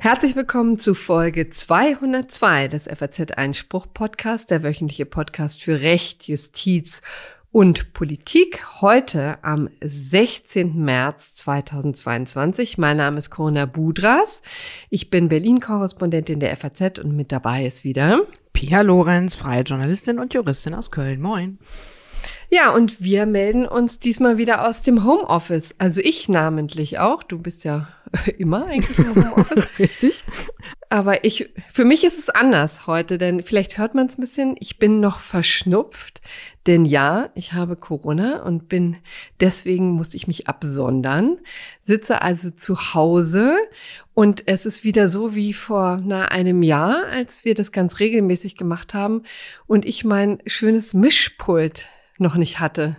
Herzlich willkommen zu Folge 202 des FAZ Einspruch Podcast, der wöchentliche Podcast für Recht, Justiz und Politik. Heute am 16. März 2022. Mein Name ist Corona Budras. Ich bin Berlin-Korrespondentin der FAZ und mit dabei ist wieder Pia Lorenz, freie Journalistin und Juristin aus Köln. Moin. Ja, und wir melden uns diesmal wieder aus dem Homeoffice. Also ich namentlich auch. Du bist ja immer eigentlich im Homeoffice. Richtig. Aber ich, für mich ist es anders heute, denn vielleicht hört man es ein bisschen. Ich bin noch verschnupft, denn ja, ich habe Corona und bin deswegen musste ich mich absondern, sitze also zu Hause und es ist wieder so wie vor na, einem Jahr, als wir das ganz regelmäßig gemacht haben und ich mein schönes Mischpult noch nicht hatte.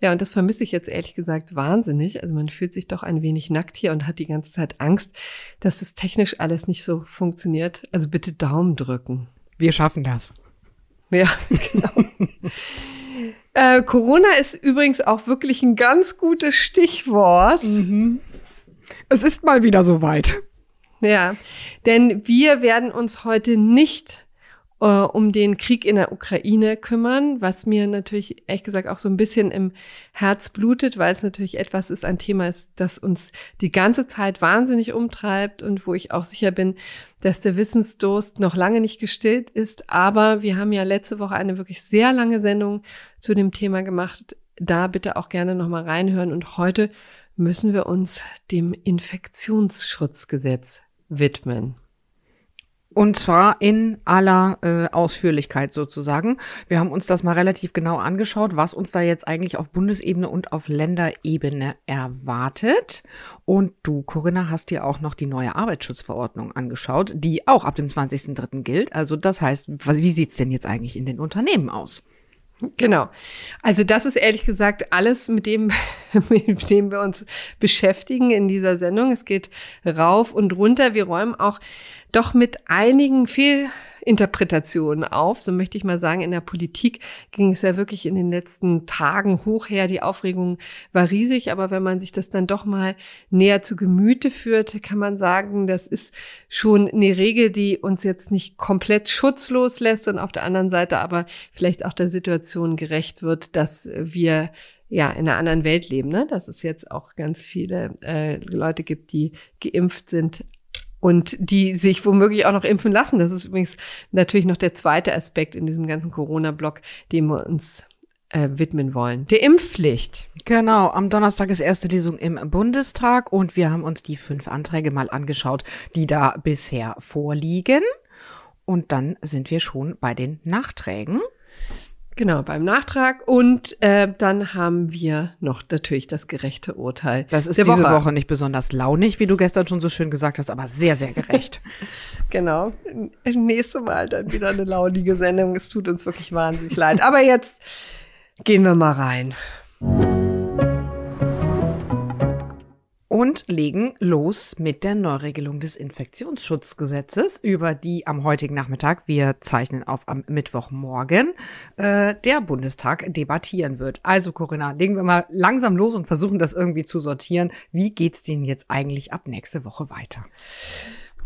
Ja, und das vermisse ich jetzt ehrlich gesagt wahnsinnig. Also man fühlt sich doch ein wenig nackt hier und hat die ganze Zeit Angst, dass das technisch alles nicht so funktioniert. Also bitte Daumen drücken. Wir schaffen das. Ja, genau. äh, Corona ist übrigens auch wirklich ein ganz gutes Stichwort. Mhm. Es ist mal wieder soweit. Ja, denn wir werden uns heute nicht äh, um den Krieg in der Ukraine kümmern, was mir natürlich ehrlich gesagt auch so ein bisschen im Herz blutet, weil es natürlich etwas ist, ein Thema ist, das uns die ganze Zeit wahnsinnig umtreibt und wo ich auch sicher bin, dass der Wissensdurst noch lange nicht gestillt ist. Aber wir haben ja letzte Woche eine wirklich sehr lange Sendung zu dem Thema gemacht. Da bitte auch gerne nochmal reinhören. Und heute müssen wir uns dem Infektionsschutzgesetz widmen. Und zwar in aller äh, Ausführlichkeit sozusagen. Wir haben uns das mal relativ genau angeschaut, was uns da jetzt eigentlich auf Bundesebene und auf Länderebene erwartet. Und du, Corinna, hast dir auch noch die neue Arbeitsschutzverordnung angeschaut, die auch ab dem 20.03. gilt. Also das heißt, wie sieht's denn jetzt eigentlich in den Unternehmen aus? Genau. Also das ist ehrlich gesagt alles, mit dem, mit dem wir uns beschäftigen in dieser Sendung. Es geht rauf und runter. Wir räumen auch doch mit einigen Fehlinterpretationen auf. So möchte ich mal sagen, in der Politik ging es ja wirklich in den letzten Tagen hoch her. Die Aufregung war riesig, aber wenn man sich das dann doch mal näher zu Gemüte führt, kann man sagen, das ist schon eine Regel, die uns jetzt nicht komplett schutzlos lässt und auf der anderen Seite aber vielleicht auch der Situation gerecht wird, dass wir ja in einer anderen Welt leben, ne? dass es jetzt auch ganz viele äh, Leute gibt, die geimpft sind, und die sich womöglich auch noch impfen lassen. Das ist übrigens natürlich noch der zweite Aspekt in diesem ganzen Corona-Block, dem wir uns äh, widmen wollen. Der Impfpflicht. Genau, am Donnerstag ist erste Lesung im Bundestag und wir haben uns die fünf Anträge mal angeschaut, die da bisher vorliegen. Und dann sind wir schon bei den Nachträgen. Genau, beim Nachtrag. Und äh, dann haben wir noch natürlich das gerechte Urteil. Das ist diese Woche. Woche nicht besonders launig, wie du gestern schon so schön gesagt hast, aber sehr, sehr gerecht. genau. Nächstes Mal dann wieder eine launige Sendung. Es tut uns wirklich wahnsinnig leid. Aber jetzt gehen wir mal rein. Und legen los mit der Neuregelung des Infektionsschutzgesetzes, über die am heutigen Nachmittag, wir zeichnen auf am Mittwochmorgen, äh, der Bundestag debattieren wird. Also Corinna, legen wir mal langsam los und versuchen das irgendwie zu sortieren. Wie geht's denen jetzt eigentlich ab nächste Woche weiter?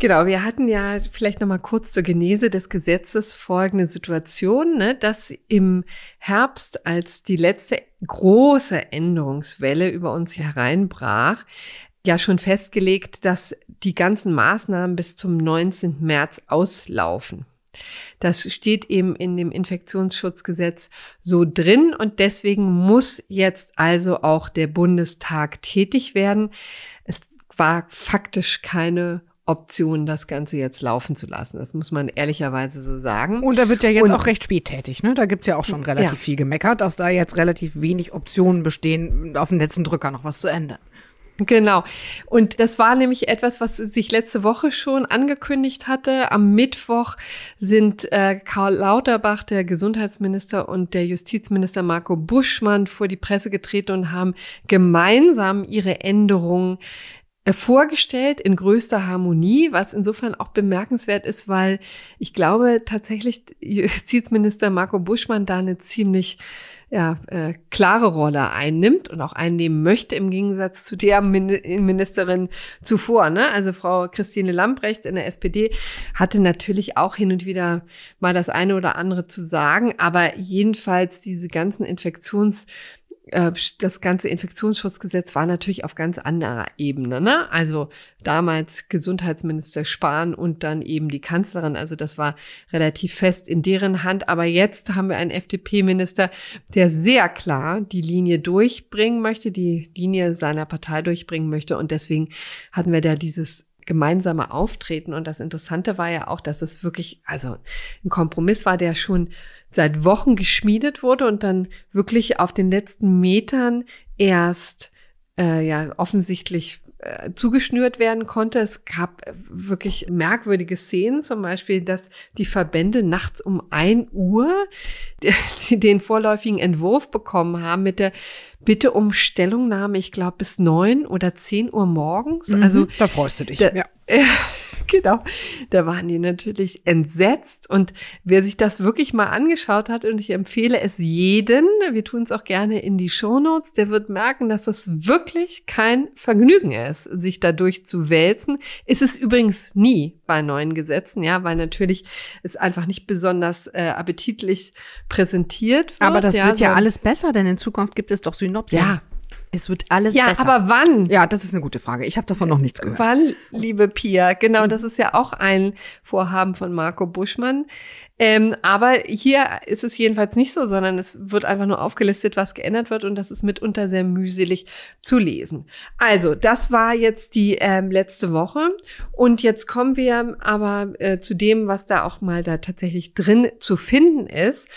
Genau, wir hatten ja vielleicht noch mal kurz zur Genese des Gesetzes folgende Situation, ne, dass im Herbst, als die letzte große Änderungswelle über uns hereinbrach, ja schon festgelegt, dass die ganzen Maßnahmen bis zum 19. März auslaufen. Das steht eben in dem Infektionsschutzgesetz so drin und deswegen muss jetzt also auch der Bundestag tätig werden. Es war faktisch keine Option, das Ganze jetzt laufen zu lassen. Das muss man ehrlicherweise so sagen. Und da wird ja jetzt und, auch recht spät tätig, ne? Da gibt's ja auch schon relativ ja. viel gemeckert, dass da jetzt relativ wenig Optionen bestehen, auf den letzten Drücker noch was zu ändern. Genau. Und das war nämlich etwas, was sich letzte Woche schon angekündigt hatte. Am Mittwoch sind äh, Karl Lauterbach, der Gesundheitsminister, und der Justizminister Marco Buschmann vor die Presse getreten und haben gemeinsam ihre Änderungen vorgestellt in größter Harmonie, was insofern auch bemerkenswert ist, weil ich glaube tatsächlich Justizminister Marco Buschmann da eine ziemlich ja, äh, klare Rolle einnimmt und auch einnehmen möchte im Gegensatz zu der Ministerin zuvor. Ne? Also Frau Christine Lambrecht in der SPD hatte natürlich auch hin und wieder mal das eine oder andere zu sagen, aber jedenfalls diese ganzen Infektions äh, das ganze Infektionsschutzgesetz war natürlich auf ganz anderer Ebene. Ne? Also damals Gesundheitsminister Spahn und dann eben die Kanzlerin. Also das war relativ fest in deren Hand. Aber jetzt haben wir einen FDP-Minister, der sehr klar die Linie durchbringen möchte, die Linie seiner Partei durchbringen möchte. Und deswegen hatten wir da dieses gemeinsame Auftreten. Und das Interessante war ja auch, dass es wirklich, also ein Kompromiss war, der schon seit Wochen geschmiedet wurde und dann wirklich auf den letzten Metern erst äh, ja offensichtlich äh, zugeschnürt werden konnte. Es gab äh, wirklich merkwürdige Szenen, zum Beispiel, dass die Verbände nachts um ein Uhr den vorläufigen Entwurf bekommen haben mit der Bitte um Stellungnahme, ich glaube bis neun oder zehn Uhr morgens. Mhm, also da freust du dich. Da, ja. genau. Da waren die natürlich entsetzt. Und wer sich das wirklich mal angeschaut hat, und ich empfehle es jeden, wir tun es auch gerne in die Shownotes, der wird merken, dass das wirklich kein Vergnügen ist, sich dadurch zu wälzen. Ist es übrigens nie bei neuen Gesetzen, ja, weil natürlich es einfach nicht besonders äh, appetitlich präsentiert wird. Aber das ja, wird ja alles besser, denn in Zukunft gibt es doch Synopsen. Ja, es wird alles ja, besser. Ja, aber wann? Ja, das ist eine gute Frage. Ich habe davon noch nichts gehört. Wann, liebe Pia? Genau, das ist ja auch ein Vorhaben von Marco Buschmann. Ähm, aber hier ist es jedenfalls nicht so, sondern es wird einfach nur aufgelistet, was geändert wird und das ist mitunter sehr mühselig zu lesen. Also, das war jetzt die ähm, letzte Woche und jetzt kommen wir aber äh, zu dem, was da auch mal da tatsächlich drin zu finden ist.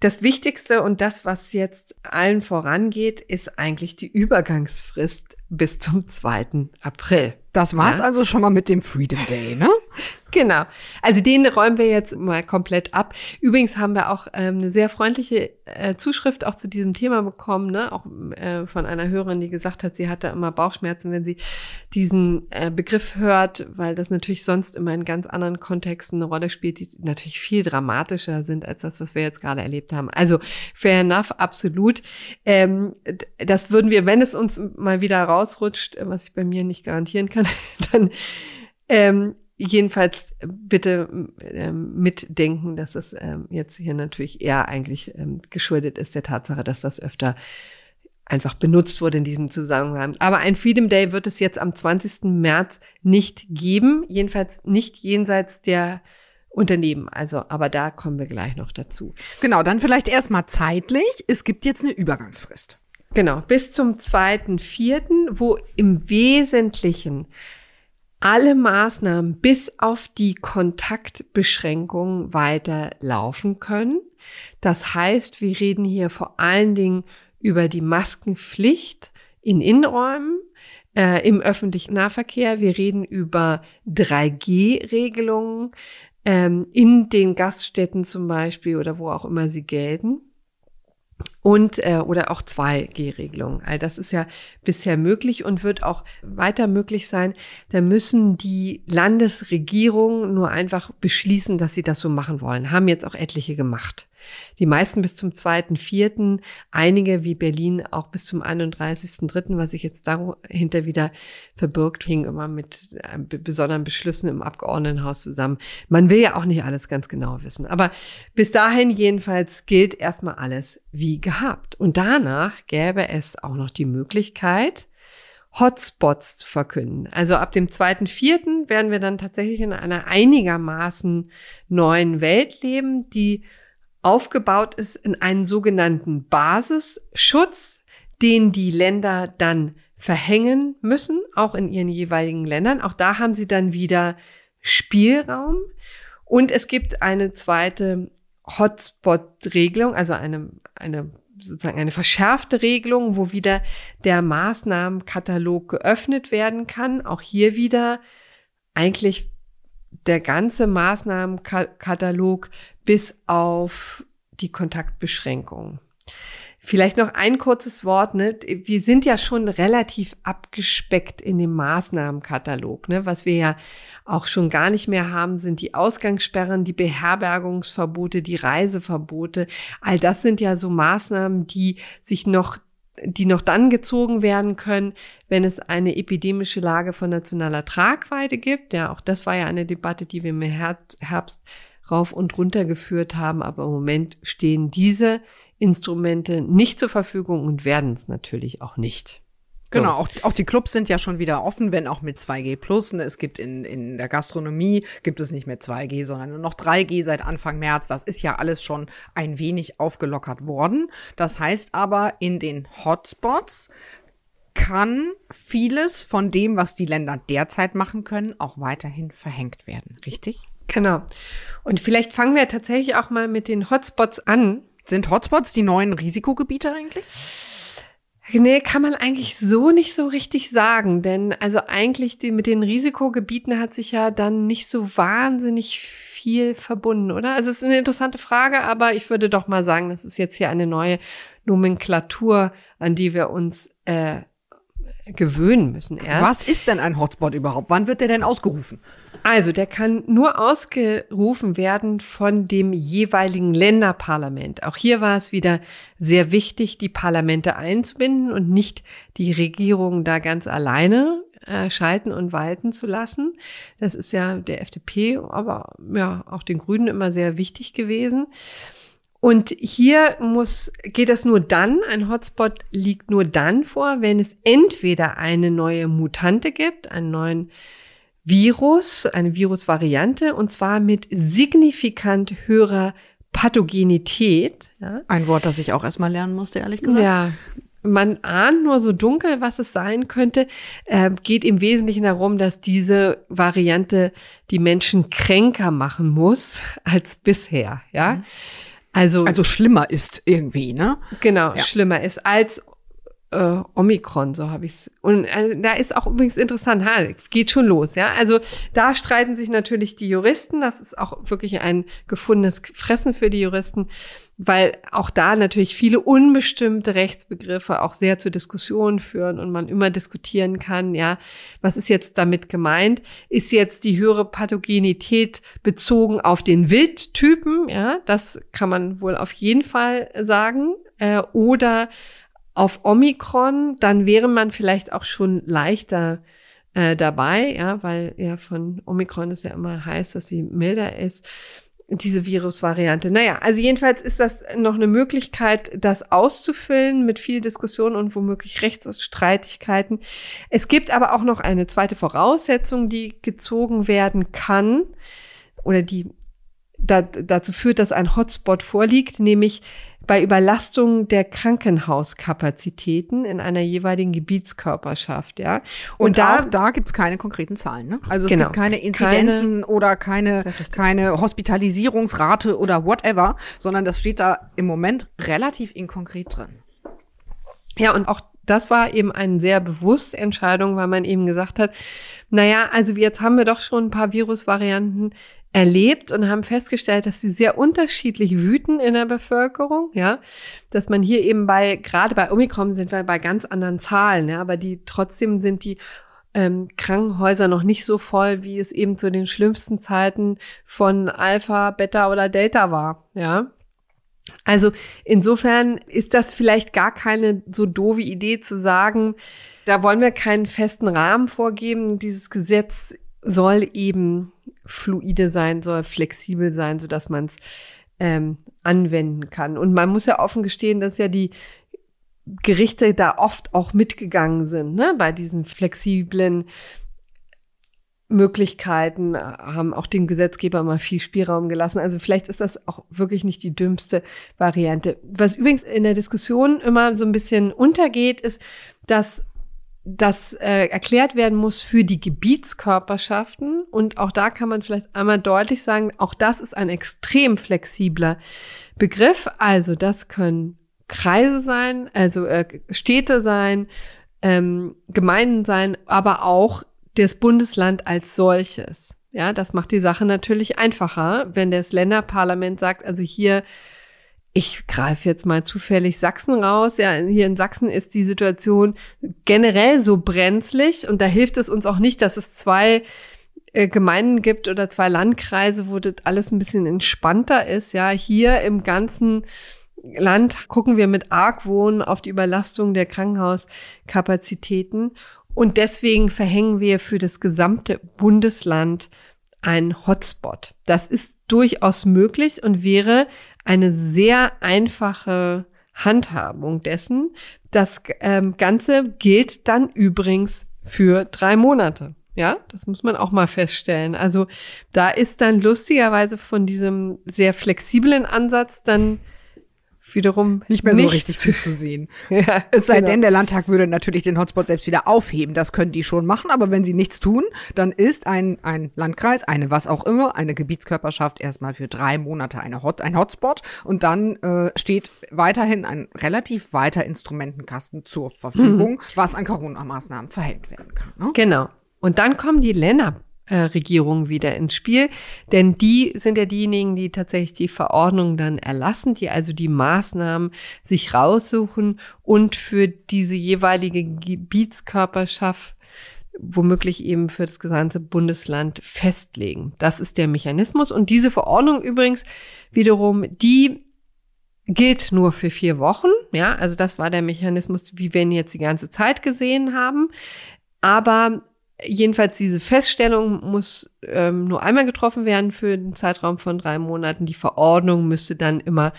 Das Wichtigste und das, was jetzt allen vorangeht, ist eigentlich die Übergangsfrist bis zum 2. April. Das war's ja? also schon mal mit dem Freedom Day, ne? genau. Also den räumen wir jetzt mal komplett ab. Übrigens haben wir auch ähm, eine sehr freundliche äh, Zuschrift auch zu diesem Thema bekommen, ne? Auch äh, von einer Hörerin, die gesagt hat, sie hatte immer Bauchschmerzen, wenn sie diesen äh, Begriff hört, weil das natürlich sonst immer in ganz anderen Kontexten eine Rolle spielt, die natürlich viel dramatischer sind als das, was wir jetzt gerade erlebt haben. Also fair enough, absolut. Ähm, das würden wir, wenn es uns mal wieder rausrutscht, was ich bei mir nicht garantieren kann, dann ähm, jedenfalls bitte ähm, mitdenken, dass es ähm, jetzt hier natürlich eher eigentlich ähm, geschuldet ist der Tatsache, dass das öfter einfach benutzt wurde in diesem Zusammenhang. Aber ein Freedom Day wird es jetzt am 20. März nicht geben, jedenfalls nicht jenseits der Unternehmen. Also, aber da kommen wir gleich noch dazu. Genau, dann vielleicht erstmal zeitlich. Es gibt jetzt eine Übergangsfrist. Genau, bis zum 2.4., wo im Wesentlichen alle Maßnahmen bis auf die Kontaktbeschränkungen weiter laufen können. Das heißt, wir reden hier vor allen Dingen über die Maskenpflicht in Innenräumen, äh, im öffentlichen Nahverkehr. Wir reden über 3G-Regelungen ähm, in den Gaststätten zum Beispiel oder wo auch immer sie gelten und äh, oder auch 2G-Regelungen. All das ist ja bisher möglich und wird auch weiter möglich sein. Da müssen die Landesregierungen nur einfach beschließen, dass sie das so machen wollen. Haben jetzt auch etliche gemacht. Die meisten bis zum zweiten, vierten, einige wie Berlin auch bis zum 31.3., was sich jetzt dahinter wieder verbirgt, hing immer mit äh, besonderen Beschlüssen im Abgeordnetenhaus zusammen. Man will ja auch nicht alles ganz genau wissen. Aber bis dahin jedenfalls gilt erstmal alles wie gehabt. Und danach gäbe es auch noch die Möglichkeit, Hotspots zu verkünden. Also ab dem 2.4. werden wir dann tatsächlich in einer einigermaßen neuen Welt leben, die aufgebaut ist in einen sogenannten Basisschutz, den die Länder dann verhängen müssen, auch in ihren jeweiligen Ländern. Auch da haben sie dann wieder Spielraum. Und es gibt eine zweite Hotspot-Regelung, also eine, eine sozusagen eine verschärfte Regelung, wo wieder der Maßnahmenkatalog geöffnet werden kann. Auch hier wieder eigentlich der ganze Maßnahmenkatalog bis auf die Kontaktbeschränkung. Vielleicht noch ein kurzes Wort. Ne? Wir sind ja schon relativ abgespeckt in dem Maßnahmenkatalog. Ne? Was wir ja auch schon gar nicht mehr haben, sind die Ausgangssperren, die Beherbergungsverbote, die Reiseverbote. All das sind ja so Maßnahmen, die sich noch die noch dann gezogen werden können, wenn es eine epidemische Lage von nationaler Tragweite gibt. Ja, auch das war ja eine Debatte, die wir im Herbst rauf und runter geführt haben. Aber im Moment stehen diese Instrumente nicht zur Verfügung und werden es natürlich auch nicht. Genau, auch, auch die Clubs sind ja schon wieder offen, wenn auch mit 2G plus. Ne? Es gibt in, in der Gastronomie gibt es nicht mehr 2G, sondern nur noch 3G seit Anfang März. Das ist ja alles schon ein wenig aufgelockert worden. Das heißt aber, in den Hotspots kann vieles von dem, was die Länder derzeit machen können, auch weiterhin verhängt werden. Richtig? Genau. Und vielleicht fangen wir tatsächlich auch mal mit den Hotspots an. Sind Hotspots die neuen Risikogebiete eigentlich? Nee, kann man eigentlich so nicht so richtig sagen, denn also eigentlich die, mit den Risikogebieten hat sich ja dann nicht so wahnsinnig viel verbunden, oder? Also es ist eine interessante Frage, aber ich würde doch mal sagen, das ist jetzt hier eine neue Nomenklatur, an die wir uns äh, gewöhnen müssen erst. Was ist denn ein Hotspot überhaupt? Wann wird der denn ausgerufen? Also, der kann nur ausgerufen werden von dem jeweiligen Länderparlament. Auch hier war es wieder sehr wichtig, die Parlamente einzubinden und nicht die Regierung da ganz alleine äh, schalten und walten zu lassen. Das ist ja der FDP, aber ja auch den Grünen immer sehr wichtig gewesen. Und hier muss, geht das nur dann, ein Hotspot liegt nur dann vor, wenn es entweder eine neue Mutante gibt, einen neuen Virus, eine Virusvariante, und zwar mit signifikant höherer Pathogenität. Ja. Ein Wort, das ich auch erstmal lernen musste, ehrlich gesagt. Ja, man ahnt nur so dunkel, was es sein könnte. Äh, geht im Wesentlichen darum, dass diese Variante die Menschen kränker machen muss als bisher. Ja. Mhm. Also, also schlimmer ist irgendwie, ne? Genau, ja. schlimmer ist als äh, Omikron, so habe ich es. Und äh, da ist auch übrigens interessant, ha, geht schon los, ja. Also da streiten sich natürlich die Juristen. Das ist auch wirklich ein gefundenes Fressen für die Juristen, weil auch da natürlich viele unbestimmte Rechtsbegriffe auch sehr zu Diskussionen führen und man immer diskutieren kann, ja, was ist jetzt damit gemeint? Ist jetzt die höhere Pathogenität bezogen auf den Wildtypen, ja, das kann man wohl auf jeden Fall sagen, äh, oder auf Omikron, dann wäre man vielleicht auch schon leichter äh, dabei, ja, weil ja von Omikron ist ja immer heißt, dass sie milder ist, diese Virusvariante. Naja, also jedenfalls ist das noch eine Möglichkeit, das auszufüllen mit viel Diskussion und womöglich Rechtsstreitigkeiten. Es gibt aber auch noch eine zweite Voraussetzung, die gezogen werden kann oder die da, dazu führt, dass ein Hotspot vorliegt, nämlich bei Überlastung der Krankenhauskapazitäten in einer jeweiligen Gebietskörperschaft, ja. Und, und da, auch da gibt's keine konkreten Zahlen, ne? Also es genau, gibt keine Inzidenzen keine, oder keine, keine Hospitalisierungsrate oder whatever, sondern das steht da im Moment relativ inkonkret drin. Ja, und auch das war eben eine sehr bewusste Entscheidung, weil man eben gesagt hat, naja, also jetzt haben wir doch schon ein paar Virusvarianten, erlebt und haben festgestellt, dass sie sehr unterschiedlich wüten in der Bevölkerung, ja, dass man hier eben bei, gerade bei Omikron sind wir bei ganz anderen Zahlen, ja, aber die trotzdem sind die ähm, Krankenhäuser noch nicht so voll, wie es eben zu den schlimmsten Zeiten von Alpha, Beta oder Delta war, ja. Also insofern ist das vielleicht gar keine so doofe Idee zu sagen, da wollen wir keinen festen Rahmen vorgeben. Dieses Gesetz soll eben fluide sein, soll flexibel sein, so dass man es ähm, anwenden kann. Und man muss ja offen gestehen, dass ja die Gerichte da oft auch mitgegangen sind, ne, bei diesen flexiblen Möglichkeiten, äh, haben auch dem Gesetzgeber mal viel Spielraum gelassen. Also vielleicht ist das auch wirklich nicht die dümmste Variante. Was übrigens in der Diskussion immer so ein bisschen untergeht, ist, dass das äh, erklärt werden muss für die Gebietskörperschaften. Und auch da kann man vielleicht einmal deutlich sagen, auch das ist ein extrem flexibler Begriff. Also das können Kreise sein, also äh, Städte sein, ähm, Gemeinden sein, aber auch das Bundesland als solches. Ja, das macht die Sache natürlich einfacher, wenn das Länderparlament sagt, also hier ich greife jetzt mal zufällig Sachsen raus. Ja, hier in Sachsen ist die Situation generell so brenzlig und da hilft es uns auch nicht, dass es zwei äh, Gemeinden gibt oder zwei Landkreise, wo das alles ein bisschen entspannter ist. Ja, hier im ganzen Land gucken wir mit Argwohn auf die Überlastung der Krankenhauskapazitäten und deswegen verhängen wir für das gesamte Bundesland ein Hotspot. Das ist durchaus möglich und wäre eine sehr einfache Handhabung dessen. Das ähm, Ganze gilt dann übrigens für drei Monate. Ja, das muss man auch mal feststellen. Also da ist dann lustigerweise von diesem sehr flexiblen Ansatz dann wiederum nicht mehr so richtig viel zu sehen. ja, es sei genau. denn, der Landtag würde natürlich den Hotspot selbst wieder aufheben. Das können die schon machen, aber wenn sie nichts tun, dann ist ein, ein Landkreis, eine was auch immer, eine Gebietskörperschaft erstmal für drei Monate eine Hot, ein Hotspot und dann äh, steht weiterhin ein relativ weiter Instrumentenkasten zur Verfügung, mhm. was an Corona-Maßnahmen verhängt werden kann. Ne? Genau. Und dann kommen die Länder äh, Regierungen wieder ins Spiel. Denn die sind ja diejenigen, die tatsächlich die Verordnung dann erlassen, die also die Maßnahmen sich raussuchen und für diese jeweilige Gebietskörperschaft womöglich eben für das gesamte Bundesland festlegen. Das ist der Mechanismus. Und diese Verordnung übrigens wiederum, die gilt nur für vier Wochen. Ja, also das war der Mechanismus, wie wir ihn jetzt die ganze Zeit gesehen haben. Aber Jedenfalls diese Feststellung muss ähm, nur einmal getroffen werden für den Zeitraum von drei Monaten. Die Verordnung müsste dann immer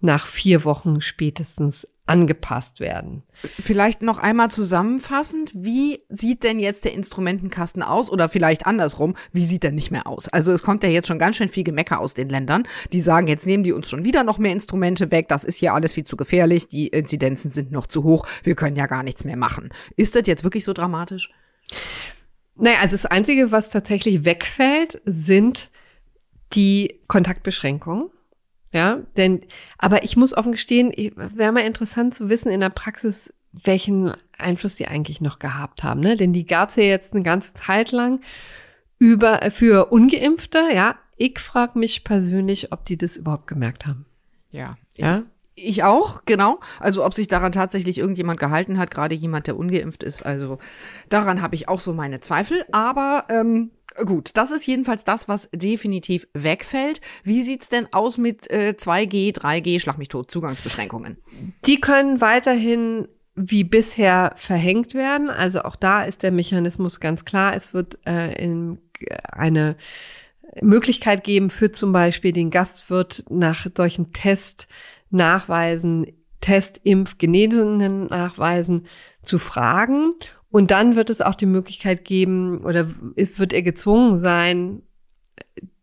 nach vier Wochen spätestens angepasst werden. Vielleicht noch einmal zusammenfassend, wie sieht denn jetzt der Instrumentenkasten aus oder vielleicht andersrum, wie sieht er nicht mehr aus? Also es kommt ja jetzt schon ganz schön viel Gemecker aus den Ländern, die sagen, jetzt nehmen die uns schon wieder noch mehr Instrumente weg, das ist hier alles viel zu gefährlich, die Inzidenzen sind noch zu hoch, wir können ja gar nichts mehr machen. Ist das jetzt wirklich so dramatisch? Naja, also das Einzige, was tatsächlich wegfällt, sind die Kontaktbeschränkungen. Ja, denn, aber ich muss offen gestehen, wäre mal interessant zu wissen in der Praxis, welchen Einfluss die eigentlich noch gehabt haben. Ne? Denn die gab es ja jetzt eine ganze Zeit lang über für Ungeimpfte. Ja, ich frage mich persönlich, ob die das überhaupt gemerkt haben. Ja, ja. Ich auch, genau. Also ob sich daran tatsächlich irgendjemand gehalten hat, gerade jemand, der ungeimpft ist. Also daran habe ich auch so meine Zweifel. Aber ähm, gut, das ist jedenfalls das, was definitiv wegfällt. Wie sieht's denn aus mit äh, 2G, 3G, Schlag mich tot, Zugangsbeschränkungen? Die können weiterhin wie bisher verhängt werden. Also auch da ist der Mechanismus ganz klar. Es wird äh, in eine Möglichkeit geben für zum Beispiel den Gastwirt nach solchen Test Nachweisen, Test, Impf, Genesenen Nachweisen zu fragen. Und dann wird es auch die Möglichkeit geben oder wird er gezwungen sein,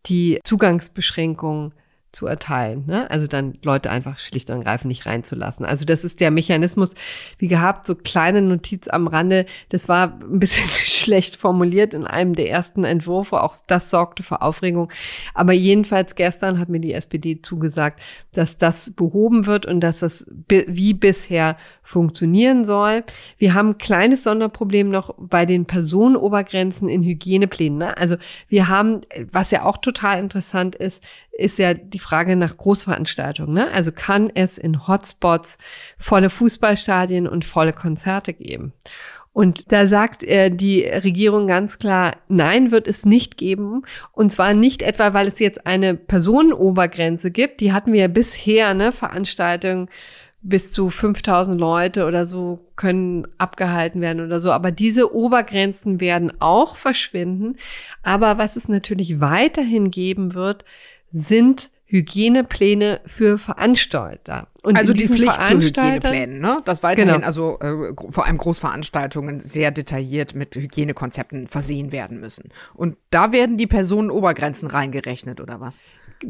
die Zugangsbeschränkungen zu erteilen. Ne? Also dann Leute einfach schlicht und ergreifend nicht reinzulassen. Also das ist der Mechanismus, wie gehabt, so kleine Notiz am Rande. Das war ein bisschen schlecht formuliert in einem der ersten Entwürfe. Auch das sorgte für Aufregung. Aber jedenfalls gestern hat mir die SPD zugesagt, dass das behoben wird und dass das wie bisher funktionieren soll. Wir haben ein kleines Sonderproblem noch bei den Personenobergrenzen in Hygieneplänen. Ne? Also wir haben, was ja auch total interessant ist, ist ja die Frage nach Großveranstaltungen. Ne? Also kann es in Hotspots volle Fußballstadien und volle Konzerte geben? Und da sagt äh, die Regierung ganz klar, nein, wird es nicht geben. Und zwar nicht etwa, weil es jetzt eine Personenobergrenze gibt. Die hatten wir ja bisher, ne, Veranstaltungen bis zu 5000 Leute oder so können abgehalten werden oder so. Aber diese Obergrenzen werden auch verschwinden. Aber was es natürlich weiterhin geben wird, sind Hygienepläne für Veranstalter. Und also die Pflicht zu Hygieneplänen, ne? Das weiterhin genau. also äh, vor allem Großveranstaltungen sehr detailliert mit Hygienekonzepten versehen werden müssen. Und da werden die Personenobergrenzen reingerechnet oder was?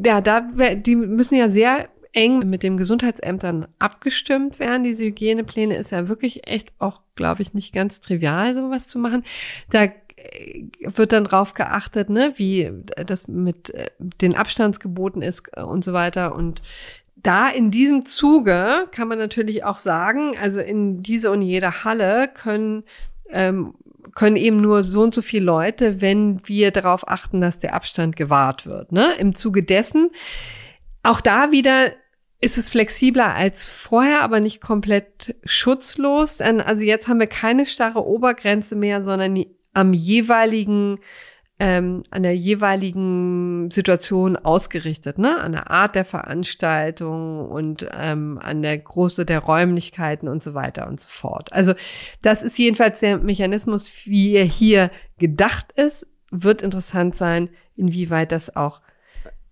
Ja, da die müssen ja sehr eng mit den Gesundheitsämtern abgestimmt werden. Diese Hygienepläne ist ja wirklich echt auch, glaube ich, nicht ganz trivial, sowas zu machen. Da wird dann drauf geachtet, ne, wie das mit äh, den Abstandsgeboten ist äh, und so weiter. Und da in diesem Zuge kann man natürlich auch sagen, also in diese und jede Halle können ähm, können eben nur so und so viele Leute, wenn wir darauf achten, dass der Abstand gewahrt wird. Ne? Im Zuge dessen, auch da wieder ist es flexibler als vorher, aber nicht komplett schutzlos. Also jetzt haben wir keine starre Obergrenze mehr, sondern am jeweiligen ähm, an der jeweiligen Situation ausgerichtet, ne? An der Art der Veranstaltung und ähm, an der Größe der Räumlichkeiten und so weiter und so fort. Also das ist jedenfalls der Mechanismus, wie er hier gedacht ist. Wird interessant sein, inwieweit das auch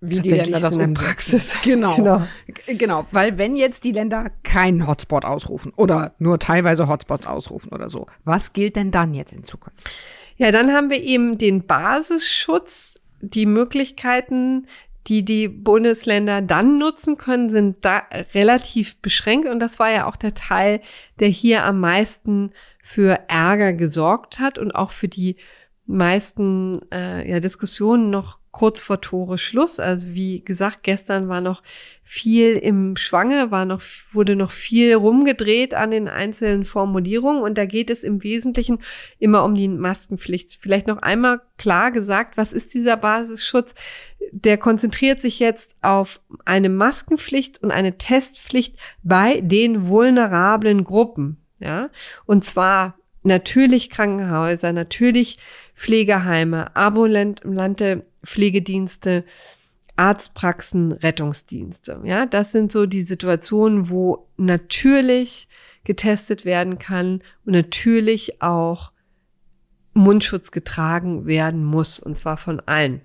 wie die Länder das in der Praxis. Genau. genau. Genau, weil wenn jetzt die Länder keinen Hotspot ausrufen oder nur teilweise Hotspots ausrufen oder so, was gilt denn dann jetzt in Zukunft? Ja, dann haben wir eben den Basisschutz, die Möglichkeiten, die die Bundesländer dann nutzen können, sind da relativ beschränkt. Und das war ja auch der Teil, der hier am meisten für Ärger gesorgt hat und auch für die meisten äh, ja, Diskussionen noch kurz vor Tore Schluss. Also wie gesagt, gestern war noch viel im Schwange, war noch, wurde noch viel rumgedreht an den einzelnen Formulierungen und da geht es im Wesentlichen immer um die Maskenpflicht. Vielleicht noch einmal klar gesagt, was ist dieser Basisschutz? Der konzentriert sich jetzt auf eine Maskenpflicht und eine Testpflicht bei den vulnerablen Gruppen. Ja, und zwar natürlich Krankenhäuser, natürlich Pflegeheime, ambulante Pflegedienste, Arztpraxen, Rettungsdienste. Ja, das sind so die Situationen, wo natürlich getestet werden kann und natürlich auch Mundschutz getragen werden muss, und zwar von allen.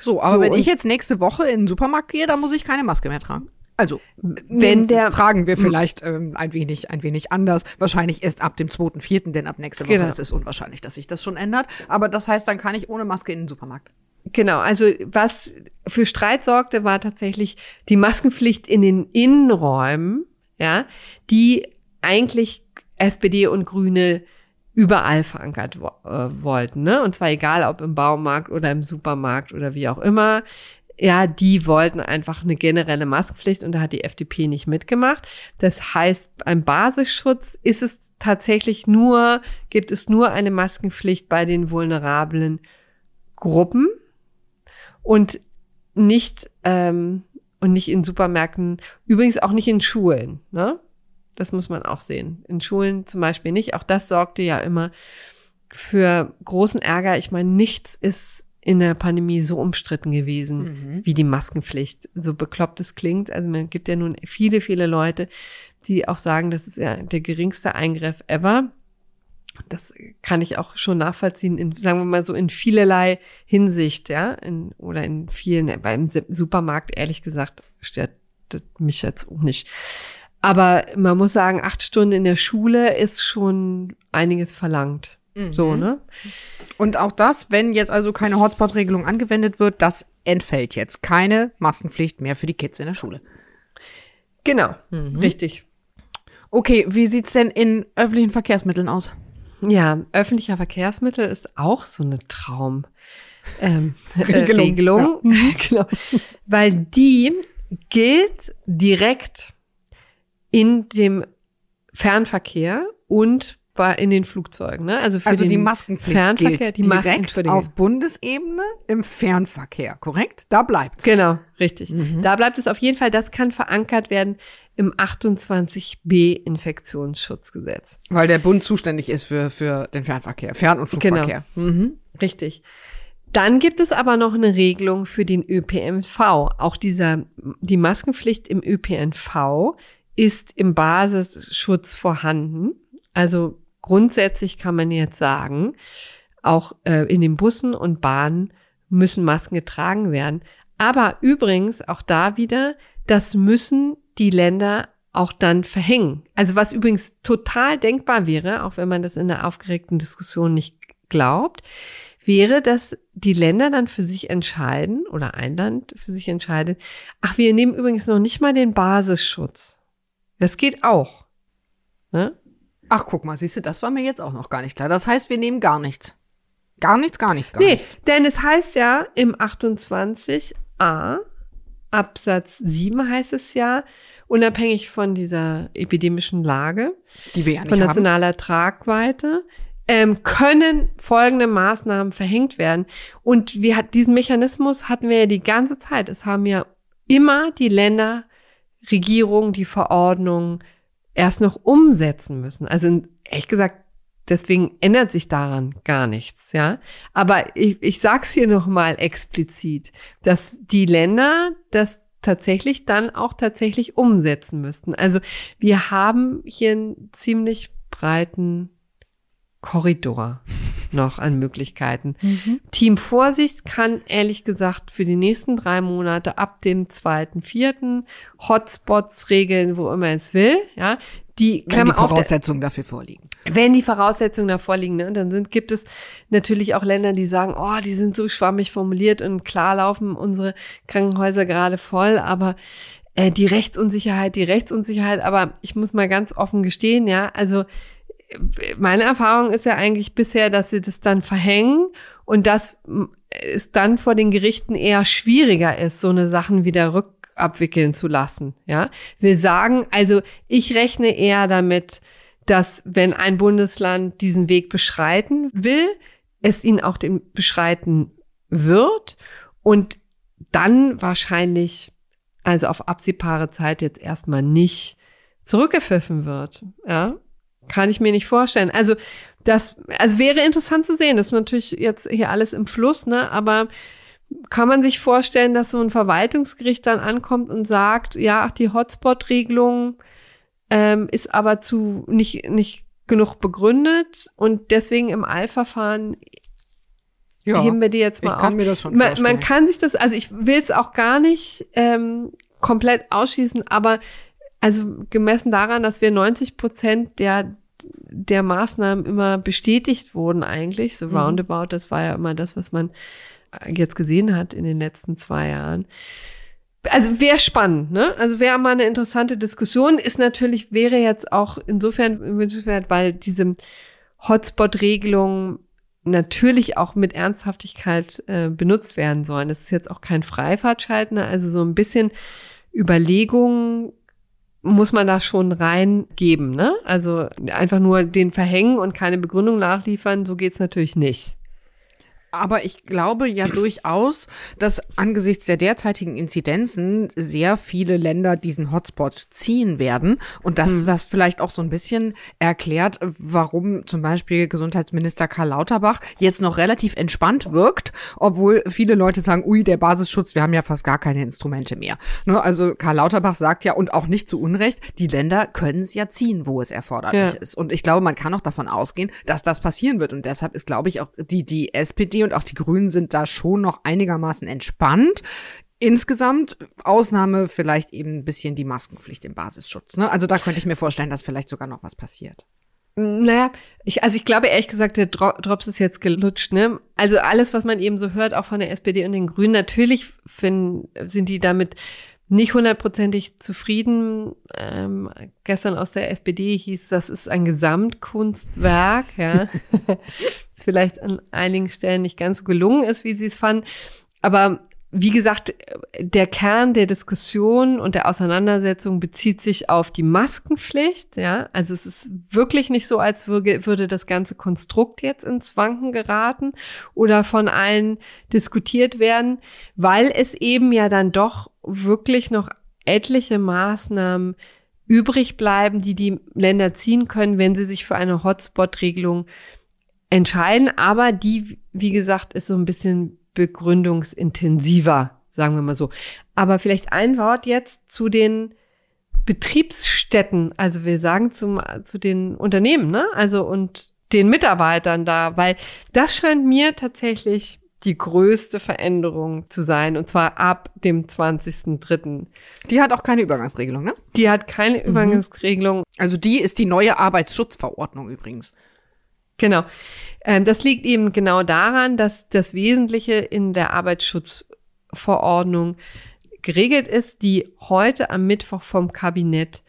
So, aber so, wenn ich jetzt nächste Woche in den Supermarkt gehe, dann muss ich keine Maske mehr tragen. Also, wenn der fragen wir vielleicht ähm, ein wenig, ein wenig anders. Wahrscheinlich erst ab dem 2.4., denn ab nächste Woche genau. ist es unwahrscheinlich, dass sich das schon ändert. Aber das heißt, dann kann ich ohne Maske in den Supermarkt. Genau, also was für Streit sorgte, war tatsächlich die Maskenpflicht in den Innenräumen, ja, die eigentlich SPD und Grüne überall verankert wo äh, wollten, ne? Und zwar egal, ob im Baumarkt oder im Supermarkt oder wie auch immer ja, die wollten einfach eine generelle Maskenpflicht und da hat die FDP nicht mitgemacht. Das heißt, beim Basisschutz ist es tatsächlich nur, gibt es nur eine Maskenpflicht bei den vulnerablen Gruppen und nicht ähm, und nicht in Supermärkten, übrigens auch nicht in Schulen. Ne? Das muss man auch sehen. In Schulen zum Beispiel nicht. Auch das sorgte ja immer für großen Ärger. Ich meine, nichts ist in der Pandemie so umstritten gewesen mhm. wie die Maskenpflicht. So bekloppt es klingt. Also man gibt ja nun viele, viele Leute, die auch sagen, das ist ja der geringste Eingriff ever. Das kann ich auch schon nachvollziehen, in, sagen wir mal so in vielerlei Hinsicht, ja, in, oder in vielen, beim Supermarkt, ehrlich gesagt, stört mich jetzt auch nicht. Aber man muss sagen, acht Stunden in der Schule ist schon einiges verlangt. Mhm. So, ne? Und auch das, wenn jetzt also keine Hotspot-Regelung angewendet wird, das entfällt jetzt. Keine Maskenpflicht mehr für die Kids in der Schule. Genau, mhm. richtig. Okay, wie sieht's denn in öffentlichen Verkehrsmitteln aus? Ja, öffentlicher Verkehrsmittel ist auch so eine Traum. Ähm, Regelung. Äh, Regelung. Ja. Mhm. genau. Weil die gilt direkt in dem Fernverkehr und bei, in den Flugzeugen. Ne? Also, für also den die Maskenpflicht Fernverkehr, gilt die direkt auf Bundesebene im Fernverkehr, korrekt? Da bleibt Genau, richtig. Mhm. Da bleibt es auf jeden Fall. Das kann verankert werden im 28b Infektionsschutzgesetz. Weil der Bund zuständig ist für, für den Fernverkehr, Fern- und Flugverkehr. Genau. Mhm. Richtig. Dann gibt es aber noch eine Regelung für den ÖPNV. Auch dieser, die Maskenpflicht im ÖPNV ist im Basisschutz vorhanden. Also grundsätzlich kann man jetzt sagen, auch äh, in den Bussen und Bahnen müssen Masken getragen werden. Aber übrigens auch da wieder, das müssen die Länder auch dann verhängen. Also was übrigens total denkbar wäre, auch wenn man das in der aufgeregten Diskussion nicht glaubt, wäre, dass die Länder dann für sich entscheiden oder ein Land für sich entscheidet, ach, wir nehmen übrigens noch nicht mal den Basisschutz. Das geht auch. Ne? Ach, guck mal, siehst du, das war mir jetzt auch noch gar nicht klar. Das heißt, wir nehmen gar nichts. Gar nichts, gar nichts, gar nee, nichts. denn es heißt ja im 28a Absatz 7 heißt es ja, unabhängig von dieser epidemischen Lage, die wir ja nicht von nationaler haben. Tragweite, ähm, können folgende Maßnahmen verhängt werden. Und wir hat, diesen Mechanismus hatten wir ja die ganze Zeit. Es haben ja immer die Länder Regierungen die Verordnung erst noch umsetzen müssen. Also ehrlich gesagt, deswegen ändert sich daran gar nichts, ja. Aber ich, ich sag's hier nochmal explizit, dass die Länder das tatsächlich dann auch tatsächlich umsetzen müssten. Also wir haben hier einen ziemlich breiten Korridor noch an Möglichkeiten. Mhm. Team Vorsicht kann ehrlich gesagt für die nächsten drei Monate ab dem zweiten, vierten Hotspots regeln, wo immer es will. Ja, die, wenn die Voraussetzungen auf, dafür vorliegen. Wenn die Voraussetzungen da vorliegen, ne, dann sind, gibt es natürlich auch Länder, die sagen, oh, die sind so schwammig formuliert und klar laufen unsere Krankenhäuser gerade voll, aber äh, die Rechtsunsicherheit, die Rechtsunsicherheit, aber ich muss mal ganz offen gestehen, ja, also meine Erfahrung ist ja eigentlich bisher, dass sie das dann verhängen und dass es dann vor den Gerichten eher schwieriger ist, so eine Sachen wieder rückabwickeln zu lassen. Ja, will sagen, also ich rechne eher damit, dass wenn ein Bundesland diesen Weg beschreiten will, es ihn auch den beschreiten wird und dann wahrscheinlich, also auf absehbare Zeit jetzt erstmal nicht zurückgepfiffen wird. Ja, kann ich mir nicht vorstellen. Also das, also wäre interessant zu sehen. Das ist natürlich jetzt hier alles im Fluss, ne? Aber kann man sich vorstellen, dass so ein Verwaltungsgericht dann ankommt und sagt, ja, ach, die Hotspot-Regelung ähm, ist aber zu nicht nicht genug begründet und deswegen im Eilverfahren ja, heben wir die jetzt mal ich kann auf. Mir das schon man, vorstellen. man kann sich das, also ich will es auch gar nicht ähm, komplett ausschließen, aber also gemessen daran, dass wir 90 Prozent der der Maßnahmen immer bestätigt wurden eigentlich, so mhm. roundabout, das war ja immer das, was man jetzt gesehen hat in den letzten zwei Jahren. Also wäre spannend, ne? Also wäre mal eine interessante Diskussion. Ist natürlich, wäre jetzt auch insofern wünschenswert, weil diese Hotspot-Regelung natürlich auch mit Ernsthaftigkeit äh, benutzt werden sollen. Das ist jetzt auch kein Freifahrtscheidner, also so ein bisschen Überlegungen muss man da schon reingeben, ne? Also einfach nur den verhängen und keine Begründung nachliefern, so geht's natürlich nicht. Aber ich glaube ja durchaus, dass angesichts der derzeitigen Inzidenzen sehr viele Länder diesen Hotspot ziehen werden und dass hm. das vielleicht auch so ein bisschen erklärt, warum zum Beispiel Gesundheitsminister Karl Lauterbach jetzt noch relativ entspannt wirkt, obwohl viele Leute sagen, ui, der Basisschutz, wir haben ja fast gar keine Instrumente mehr. Ne? Also Karl Lauterbach sagt ja und auch nicht zu Unrecht, die Länder können es ja ziehen, wo es erforderlich ja. ist. Und ich glaube, man kann auch davon ausgehen, dass das passieren wird. Und deshalb ist, glaube ich, auch die, die SPD und auch die Grünen sind da schon noch einigermaßen entspannt. Insgesamt, Ausnahme vielleicht eben ein bisschen die Maskenpflicht im Basisschutz. Ne? Also da könnte ich mir vorstellen, dass vielleicht sogar noch was passiert. Naja, ich, also ich glaube ehrlich gesagt, der Drops ist jetzt gelutscht, ne? Also alles, was man eben so hört, auch von der SPD und den Grünen, natürlich finden, sind die damit nicht hundertprozentig zufrieden. Ähm, gestern aus der SPD hieß, das ist ein Gesamtkunstwerk, ja. das vielleicht an einigen Stellen nicht ganz so gelungen ist, wie sie es fanden. Aber wie gesagt, der Kern der Diskussion und der Auseinandersetzung bezieht sich auf die Maskenpflicht. Ja, also es ist wirklich nicht so, als würde, würde das ganze Konstrukt jetzt ins Wanken geraten oder von allen diskutiert werden, weil es eben ja dann doch wirklich noch etliche Maßnahmen übrig bleiben, die die Länder ziehen können, wenn sie sich für eine Hotspot-Regelung entscheiden. Aber die, wie gesagt, ist so ein bisschen begründungsintensiver, sagen wir mal so. Aber vielleicht ein Wort jetzt zu den Betriebsstätten, also wir sagen zum, zu den Unternehmen, ne? Also und den Mitarbeitern da, weil das scheint mir tatsächlich die größte Veränderung zu sein, und zwar ab dem 20.03. Die hat auch keine Übergangsregelung, ne? Die hat keine mhm. Übergangsregelung. Also die ist die neue Arbeitsschutzverordnung übrigens. Genau. Ähm, das liegt eben genau daran, dass das Wesentliche in der Arbeitsschutzverordnung geregelt ist, die heute am Mittwoch vom Kabinett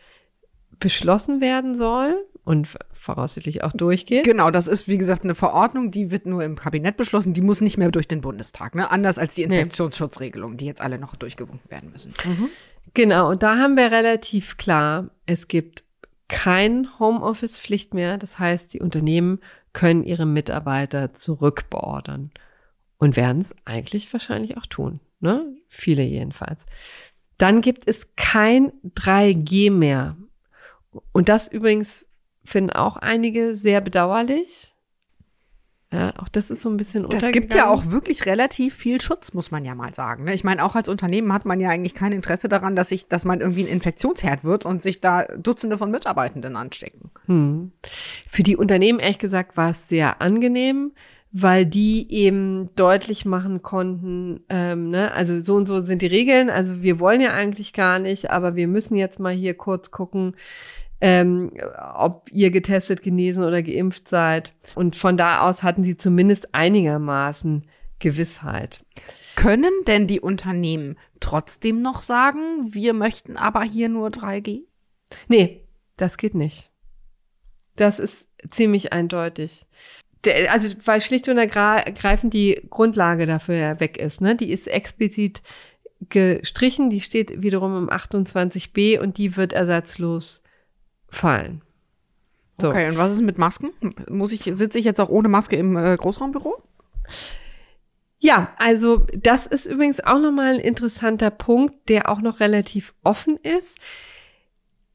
beschlossen werden soll und voraussichtlich auch durchgeht. Genau, das ist wie gesagt eine Verordnung, die wird nur im Kabinett beschlossen, die muss nicht mehr durch den Bundestag, ne? Anders als die Infektionsschutzregelungen, die jetzt alle noch durchgewunken werden müssen. Mhm. Genau, und da haben wir relativ klar, es gibt kein Homeoffice-Pflicht mehr. Das heißt, die Unternehmen können ihre Mitarbeiter zurückbeordern und werden es eigentlich wahrscheinlich auch tun. Ne? Viele jedenfalls. Dann gibt es kein 3G mehr. Und das übrigens finden auch einige sehr bedauerlich. Ja, auch das ist so ein bisschen Das gibt ja auch wirklich relativ viel Schutz, muss man ja mal sagen. Ne? Ich meine, auch als Unternehmen hat man ja eigentlich kein Interesse daran, dass sich, dass man irgendwie ein Infektionsherd wird und sich da Dutzende von Mitarbeitenden anstecken. Hm. Für die Unternehmen, ehrlich gesagt, war es sehr angenehm, weil die eben deutlich machen konnten, ähm, ne, also so und so sind die Regeln, also wir wollen ja eigentlich gar nicht, aber wir müssen jetzt mal hier kurz gucken, ähm, ob ihr getestet, genesen oder geimpft seid. Und von da aus hatten sie zumindest einigermaßen Gewissheit. Können denn die Unternehmen trotzdem noch sagen, wir möchten aber hier nur 3G? Nee, das geht nicht. Das ist ziemlich eindeutig. Also, weil schlicht und ergreifend die Grundlage dafür weg ist, ne? Die ist explizit gestrichen, die steht wiederum im 28b und die wird ersatzlos fallen. So. Okay, und was ist mit Masken? Muss ich, sitze ich jetzt auch ohne Maske im äh, Großraumbüro? Ja, also das ist übrigens auch nochmal ein interessanter Punkt, der auch noch relativ offen ist.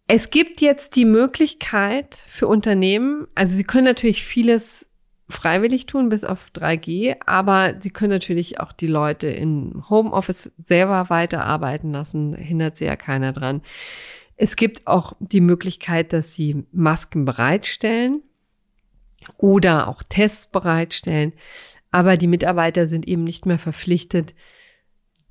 Es gibt jetzt die Möglichkeit für Unternehmen, also sie können natürlich vieles freiwillig tun, bis auf 3G, aber sie können natürlich auch die Leute in Homeoffice selber weiterarbeiten lassen, hindert sie ja keiner dran. Es gibt auch die Möglichkeit, dass sie Masken bereitstellen oder auch Tests bereitstellen. Aber die Mitarbeiter sind eben nicht mehr verpflichtet,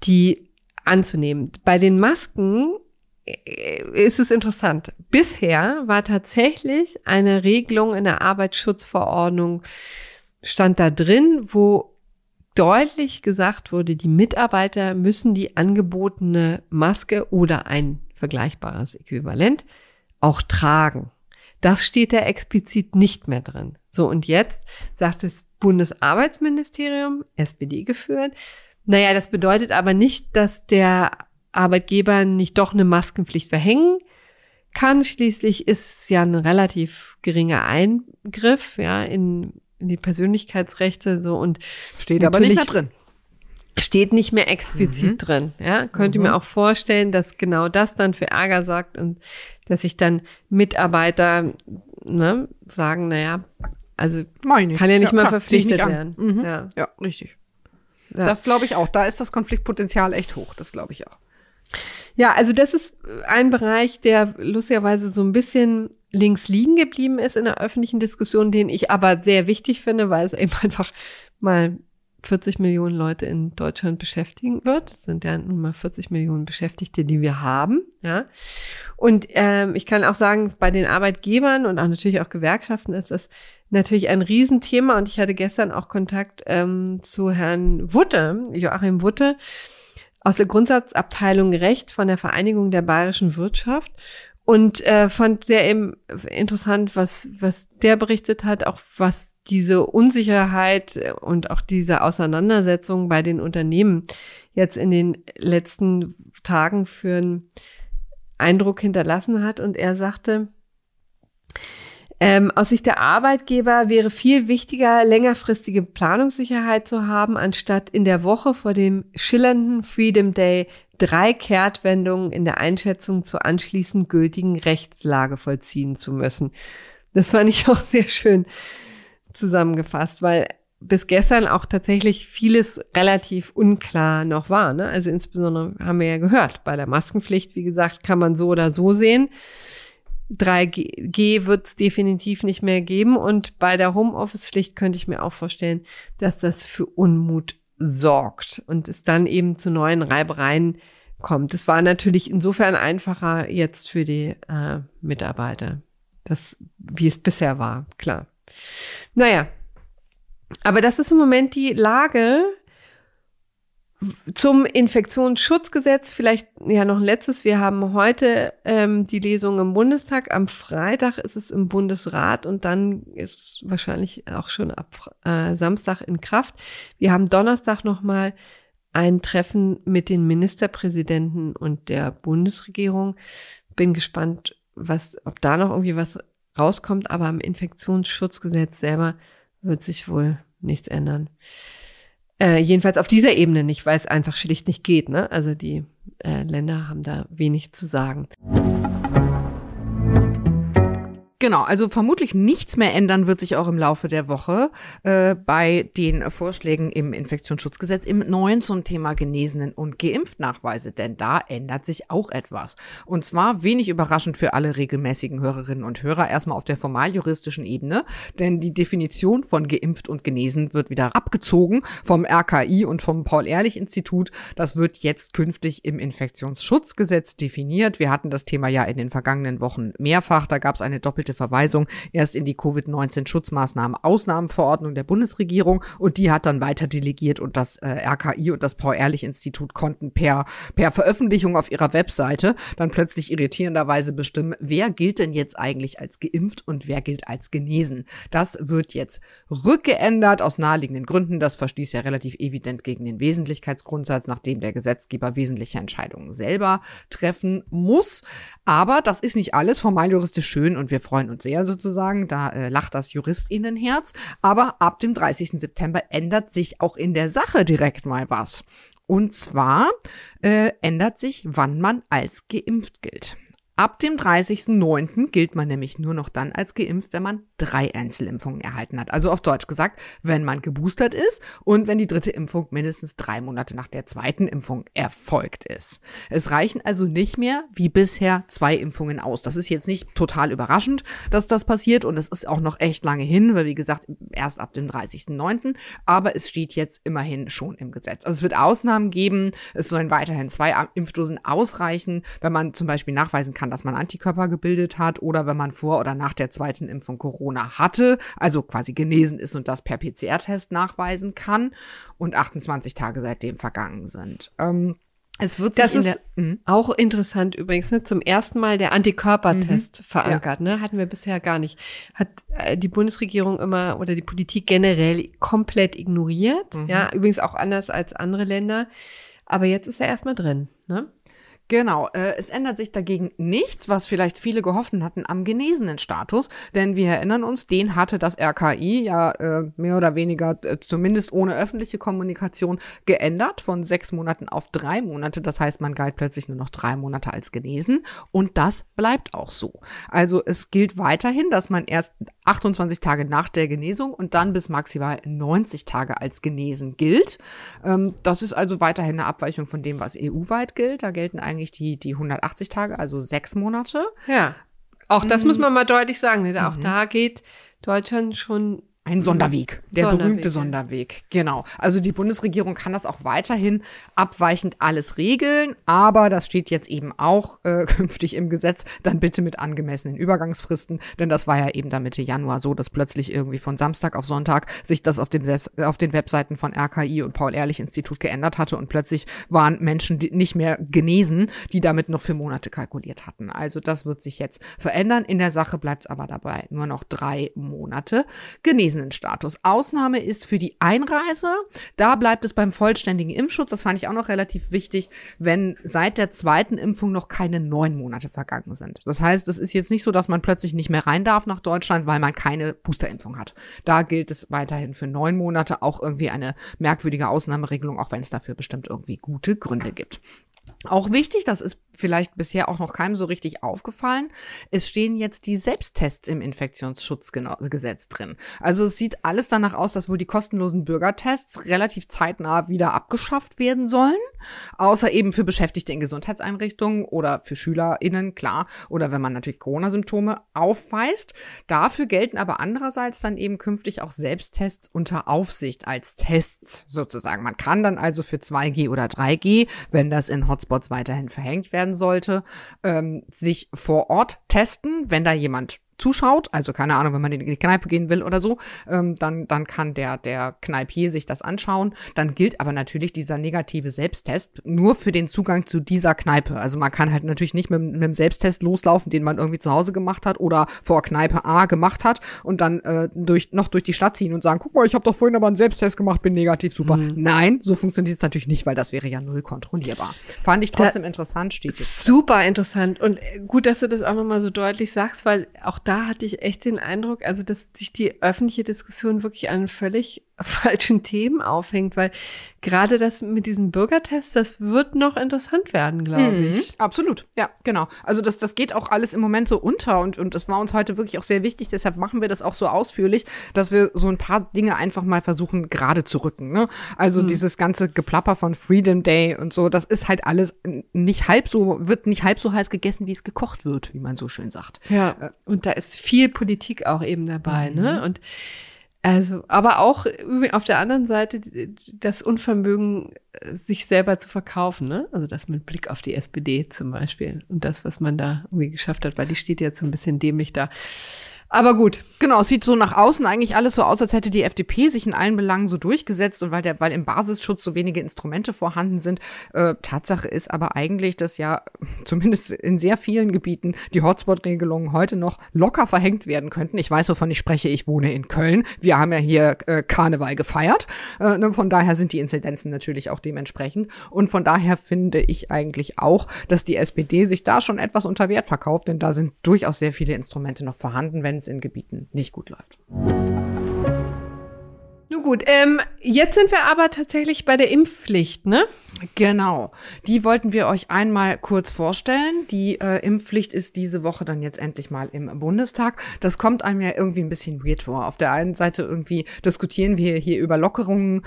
die anzunehmen. Bei den Masken äh, ist es interessant. Bisher war tatsächlich eine Regelung in der Arbeitsschutzverordnung stand da drin, wo deutlich gesagt wurde, die Mitarbeiter müssen die angebotene Maske oder ein vergleichbares Äquivalent auch tragen. Das steht da explizit nicht mehr drin. So, und jetzt sagt das Bundesarbeitsministerium, SPD geführt, naja, das bedeutet aber nicht, dass der Arbeitgeber nicht doch eine Maskenpflicht verhängen kann. Schließlich ist ja ein relativ geringer Eingriff, ja, in, in die Persönlichkeitsrechte, so und steht aber nicht mehr drin steht nicht mehr explizit mhm. drin. Ja, könnte mhm. mir auch vorstellen, dass genau das dann für Ärger sorgt und dass sich dann Mitarbeiter ne, sagen, naja, also kann ja nicht ja, mal klar, verpflichtet nicht werden. Mhm. Ja. ja. richtig. Ja. Das glaube ich auch. Da ist das Konfliktpotenzial echt hoch. Das glaube ich auch. Ja, also das ist ein Bereich, der lustigerweise so ein bisschen links liegen geblieben ist in der öffentlichen Diskussion, den ich aber sehr wichtig finde, weil es eben einfach mal 40 Millionen Leute in Deutschland beschäftigen wird. Das sind ja nun mal 40 Millionen Beschäftigte, die wir haben. Ja. Und ähm, ich kann auch sagen, bei den Arbeitgebern und auch natürlich auch Gewerkschaften ist das natürlich ein Riesenthema. Und ich hatte gestern auch Kontakt ähm, zu Herrn Wutte, Joachim Wutte, aus der Grundsatzabteilung Recht von der Vereinigung der bayerischen Wirtschaft und äh, fand sehr eben interessant, was was der berichtet hat, auch was diese Unsicherheit und auch diese Auseinandersetzung bei den Unternehmen jetzt in den letzten Tagen für einen Eindruck hinterlassen hat. Und er sagte, ähm, aus Sicht der Arbeitgeber wäre viel wichtiger, längerfristige Planungssicherheit zu haben, anstatt in der Woche vor dem schillernden Freedom Day drei Kehrtwendungen in der Einschätzung zur anschließend gültigen Rechtslage vollziehen zu müssen. Das fand ich auch sehr schön zusammengefasst, weil bis gestern auch tatsächlich vieles relativ unklar noch war. Ne? Also insbesondere haben wir ja gehört, bei der Maskenpflicht, wie gesagt, kann man so oder so sehen. 3G wird es definitiv nicht mehr geben. Und bei der Homeoffice-Pflicht könnte ich mir auch vorstellen, dass das für Unmut sorgt und es dann eben zu neuen Reibereien kommt. Es war natürlich insofern einfacher jetzt für die äh, Mitarbeiter, das, wie es bisher war, klar. Naja, aber das ist im Moment die Lage zum Infektionsschutzgesetz. Vielleicht ja noch ein letztes. Wir haben heute ähm, die Lesung im Bundestag. Am Freitag ist es im Bundesrat und dann ist wahrscheinlich auch schon ab äh, Samstag in Kraft. Wir haben Donnerstag nochmal ein Treffen mit den Ministerpräsidenten und der Bundesregierung. Bin gespannt, was, ob da noch irgendwie was rauskommt, aber am Infektionsschutzgesetz selber wird sich wohl nichts ändern. Äh, jedenfalls auf dieser Ebene nicht, weil es einfach schlicht nicht geht. Ne? Also die äh, Länder haben da wenig zu sagen. Genau, also vermutlich nichts mehr ändern wird sich auch im Laufe der Woche äh, bei den Vorschlägen im Infektionsschutzgesetz im neuen zum Thema Genesenen und Geimpftnachweise, denn da ändert sich auch etwas. Und zwar wenig überraschend für alle regelmäßigen Hörerinnen und Hörer erstmal auf der formaljuristischen Ebene, denn die Definition von geimpft und genesen wird wieder abgezogen vom RKI und vom Paul-Ehrlich-Institut. Das wird jetzt künftig im Infektionsschutzgesetz definiert. Wir hatten das Thema ja in den vergangenen Wochen mehrfach. Da gab es eine doppelte erneute Verweisung erst in die Covid-19-Schutzmaßnahmen Ausnahmenverordnung der Bundesregierung und die hat dann weiter delegiert und das äh, RKI und das Paul-Ehrlich-Institut konnten per, per Veröffentlichung auf ihrer Webseite dann plötzlich irritierenderweise bestimmen, wer gilt denn jetzt eigentlich als geimpft und wer gilt als genesen. Das wird jetzt rückgeändert aus naheliegenden Gründen. Das verstieß ja relativ evident gegen den Wesentlichkeitsgrundsatz, nachdem der Gesetzgeber wesentliche Entscheidungen selber treffen muss. Aber das ist nicht alles formal juristisch schön und wir freuen uns sehr sozusagen. Da äh, lacht das Juristinnenherz. Aber ab dem 30. September ändert sich auch in der Sache direkt mal was. Und zwar äh, ändert sich, wann man als geimpft gilt. Ab dem 30.09. gilt man nämlich nur noch dann als geimpft, wenn man drei Einzelimpfungen erhalten hat. Also auf Deutsch gesagt, wenn man geboostert ist und wenn die dritte Impfung mindestens drei Monate nach der zweiten Impfung erfolgt ist. Es reichen also nicht mehr wie bisher zwei Impfungen aus. Das ist jetzt nicht total überraschend, dass das passiert und es ist auch noch echt lange hin, weil wie gesagt, erst ab dem 30.09. Aber es steht jetzt immerhin schon im Gesetz. Also es wird Ausnahmen geben. Es sollen weiterhin zwei Impfdosen ausreichen, wenn man zum Beispiel nachweisen kann, dass man Antikörper gebildet hat oder wenn man vor oder nach der zweiten Impfung Corona hatte, also quasi genesen ist und das per PCR-Test nachweisen kann und 28 Tage seitdem vergangen sind. Ähm, es wird das ist der, mhm. auch interessant übrigens, ne? zum ersten Mal der Antikörpertest mhm. verankert, ja. ne? hatten wir bisher gar nicht. Hat äh, die Bundesregierung immer oder die Politik generell komplett ignoriert, mhm. ja, übrigens auch anders als andere Länder. Aber jetzt ist er erstmal drin, ne? Genau, äh, es ändert sich dagegen nichts, was vielleicht viele gehofft hatten am genesenen Status, denn wir erinnern uns, den hatte das RKI ja äh, mehr oder weniger äh, zumindest ohne öffentliche Kommunikation geändert von sechs Monaten auf drei Monate. Das heißt, man galt plötzlich nur noch drei Monate als genesen und das bleibt auch so. Also es gilt weiterhin, dass man erst 28 Tage nach der Genesung und dann bis maximal 90 Tage als genesen gilt. Ähm, das ist also weiterhin eine Abweichung von dem, was EU-weit gilt. Da gelten eigentlich die, die 180 Tage, also sechs Monate. Ja. Auch das mhm. muss man mal deutlich sagen. Ne? Auch mhm. da geht Deutschland schon ein Sonderweg, der Sonderweg, berühmte Sonderweg, genau. Also die Bundesregierung kann das auch weiterhin abweichend alles regeln, aber das steht jetzt eben auch äh, künftig im Gesetz, dann bitte mit angemessenen Übergangsfristen, denn das war ja eben da Mitte Januar so, dass plötzlich irgendwie von Samstag auf Sonntag sich das auf, dem auf den Webseiten von RKI und Paul-Ehrlich-Institut geändert hatte und plötzlich waren Menschen nicht mehr genesen, die damit noch für Monate kalkuliert hatten. Also das wird sich jetzt verändern. In der Sache bleibt es aber dabei nur noch drei Monate genesen Status. Ausnahme ist für die Einreise. Da bleibt es beim vollständigen Impfschutz. Das fand ich auch noch relativ wichtig, wenn seit der zweiten Impfung noch keine neun Monate vergangen sind. Das heißt, es ist jetzt nicht so, dass man plötzlich nicht mehr rein darf nach Deutschland, weil man keine Boosterimpfung hat. Da gilt es weiterhin für neun Monate auch irgendwie eine merkwürdige Ausnahmeregelung, auch wenn es dafür bestimmt irgendwie gute Gründe gibt. Auch wichtig, das ist vielleicht bisher auch noch keinem so richtig aufgefallen, es stehen jetzt die Selbsttests im Infektionsschutzgesetz drin. Also es sieht alles danach aus, dass wohl die kostenlosen Bürgertests relativ zeitnah wieder abgeschafft werden sollen, außer eben für Beschäftigte in Gesundheitseinrichtungen oder für SchülerInnen, klar, oder wenn man natürlich Corona-Symptome aufweist. Dafür gelten aber andererseits dann eben künftig auch Selbsttests unter Aufsicht als Tests sozusagen. Man kann dann also für 2G oder 3G, wenn das in Hotspots Hotspots weiterhin verhängt werden sollte, ähm, sich vor Ort testen, wenn da jemand zuschaut, also keine Ahnung, wenn man in die Kneipe gehen will oder so, ähm, dann, dann kann der, der Kneipier sich das anschauen. Dann gilt aber natürlich dieser negative Selbsttest nur für den Zugang zu dieser Kneipe. Also man kann halt natürlich nicht mit, mit einem Selbsttest loslaufen, den man irgendwie zu Hause gemacht hat oder vor Kneipe A gemacht hat und dann äh, durch, noch durch die Stadt ziehen und sagen, guck mal, ich habe doch vorhin aber einen Selbsttest gemacht, bin negativ, super. Mhm. Nein, so funktioniert es natürlich nicht, weil das wäre ja null kontrollierbar. Fand ich trotzdem da, interessant, steht. Super interessant und gut, dass du das auch nochmal so deutlich sagst, weil auch da hatte ich echt den Eindruck, also dass sich die öffentliche Diskussion wirklich an einen völlig falschen Themen aufhängt, weil gerade das mit diesem Bürgertest, das wird noch interessant werden, glaube mhm, ich. Absolut, ja, genau. Also das, das geht auch alles im Moment so unter und, und das war uns heute wirklich auch sehr wichtig, deshalb machen wir das auch so ausführlich, dass wir so ein paar Dinge einfach mal versuchen gerade zu rücken. Ne? Also mhm. dieses ganze Geplapper von Freedom Day und so, das ist halt alles nicht halb so, wird nicht halb so heiß gegessen, wie es gekocht wird, wie man so schön sagt. Ja, äh, und da ist viel Politik auch eben dabei, ne? mhm. ne? Und also, aber auch auf der anderen Seite das Unvermögen, sich selber zu verkaufen, ne? Also das mit Blick auf die SPD zum Beispiel und das, was man da irgendwie geschafft hat, weil die steht jetzt so ein bisschen dämlich da. Aber gut. Genau, es sieht so nach außen eigentlich alles so aus, als hätte die FDP sich in allen Belangen so durchgesetzt und weil der, weil im Basisschutz so wenige Instrumente vorhanden sind. Äh, Tatsache ist aber eigentlich, dass ja zumindest in sehr vielen Gebieten die Hotspot-Regelungen heute noch locker verhängt werden könnten. Ich weiß, wovon ich spreche. Ich wohne in Köln. Wir haben ja hier äh, Karneval gefeiert. Äh, ne, von daher sind die Inzidenzen natürlich auch dementsprechend. Und von daher finde ich eigentlich auch, dass die SPD sich da schon etwas unter Wert verkauft, denn da sind durchaus sehr viele Instrumente noch vorhanden, wenn es in Gebieten nicht gut läuft. Nun gut, ähm, jetzt sind wir aber tatsächlich bei der Impfpflicht, ne? Genau. Die wollten wir euch einmal kurz vorstellen. Die äh, Impfpflicht ist diese Woche dann jetzt endlich mal im Bundestag. Das kommt einem ja irgendwie ein bisschen weird vor. Auf der einen Seite irgendwie diskutieren wir hier über Lockerungen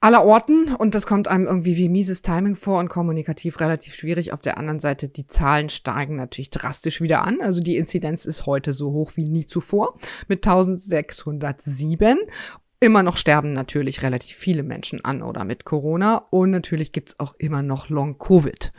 aller Orten und das kommt einem irgendwie wie mieses Timing vor und kommunikativ relativ schwierig. Auf der anderen Seite, die Zahlen steigen natürlich drastisch wieder an. Also die Inzidenz ist heute so hoch wie nie zuvor mit 1607 Immer noch sterben natürlich relativ viele Menschen an oder mit Corona und natürlich gibt's auch immer noch Long-Covid.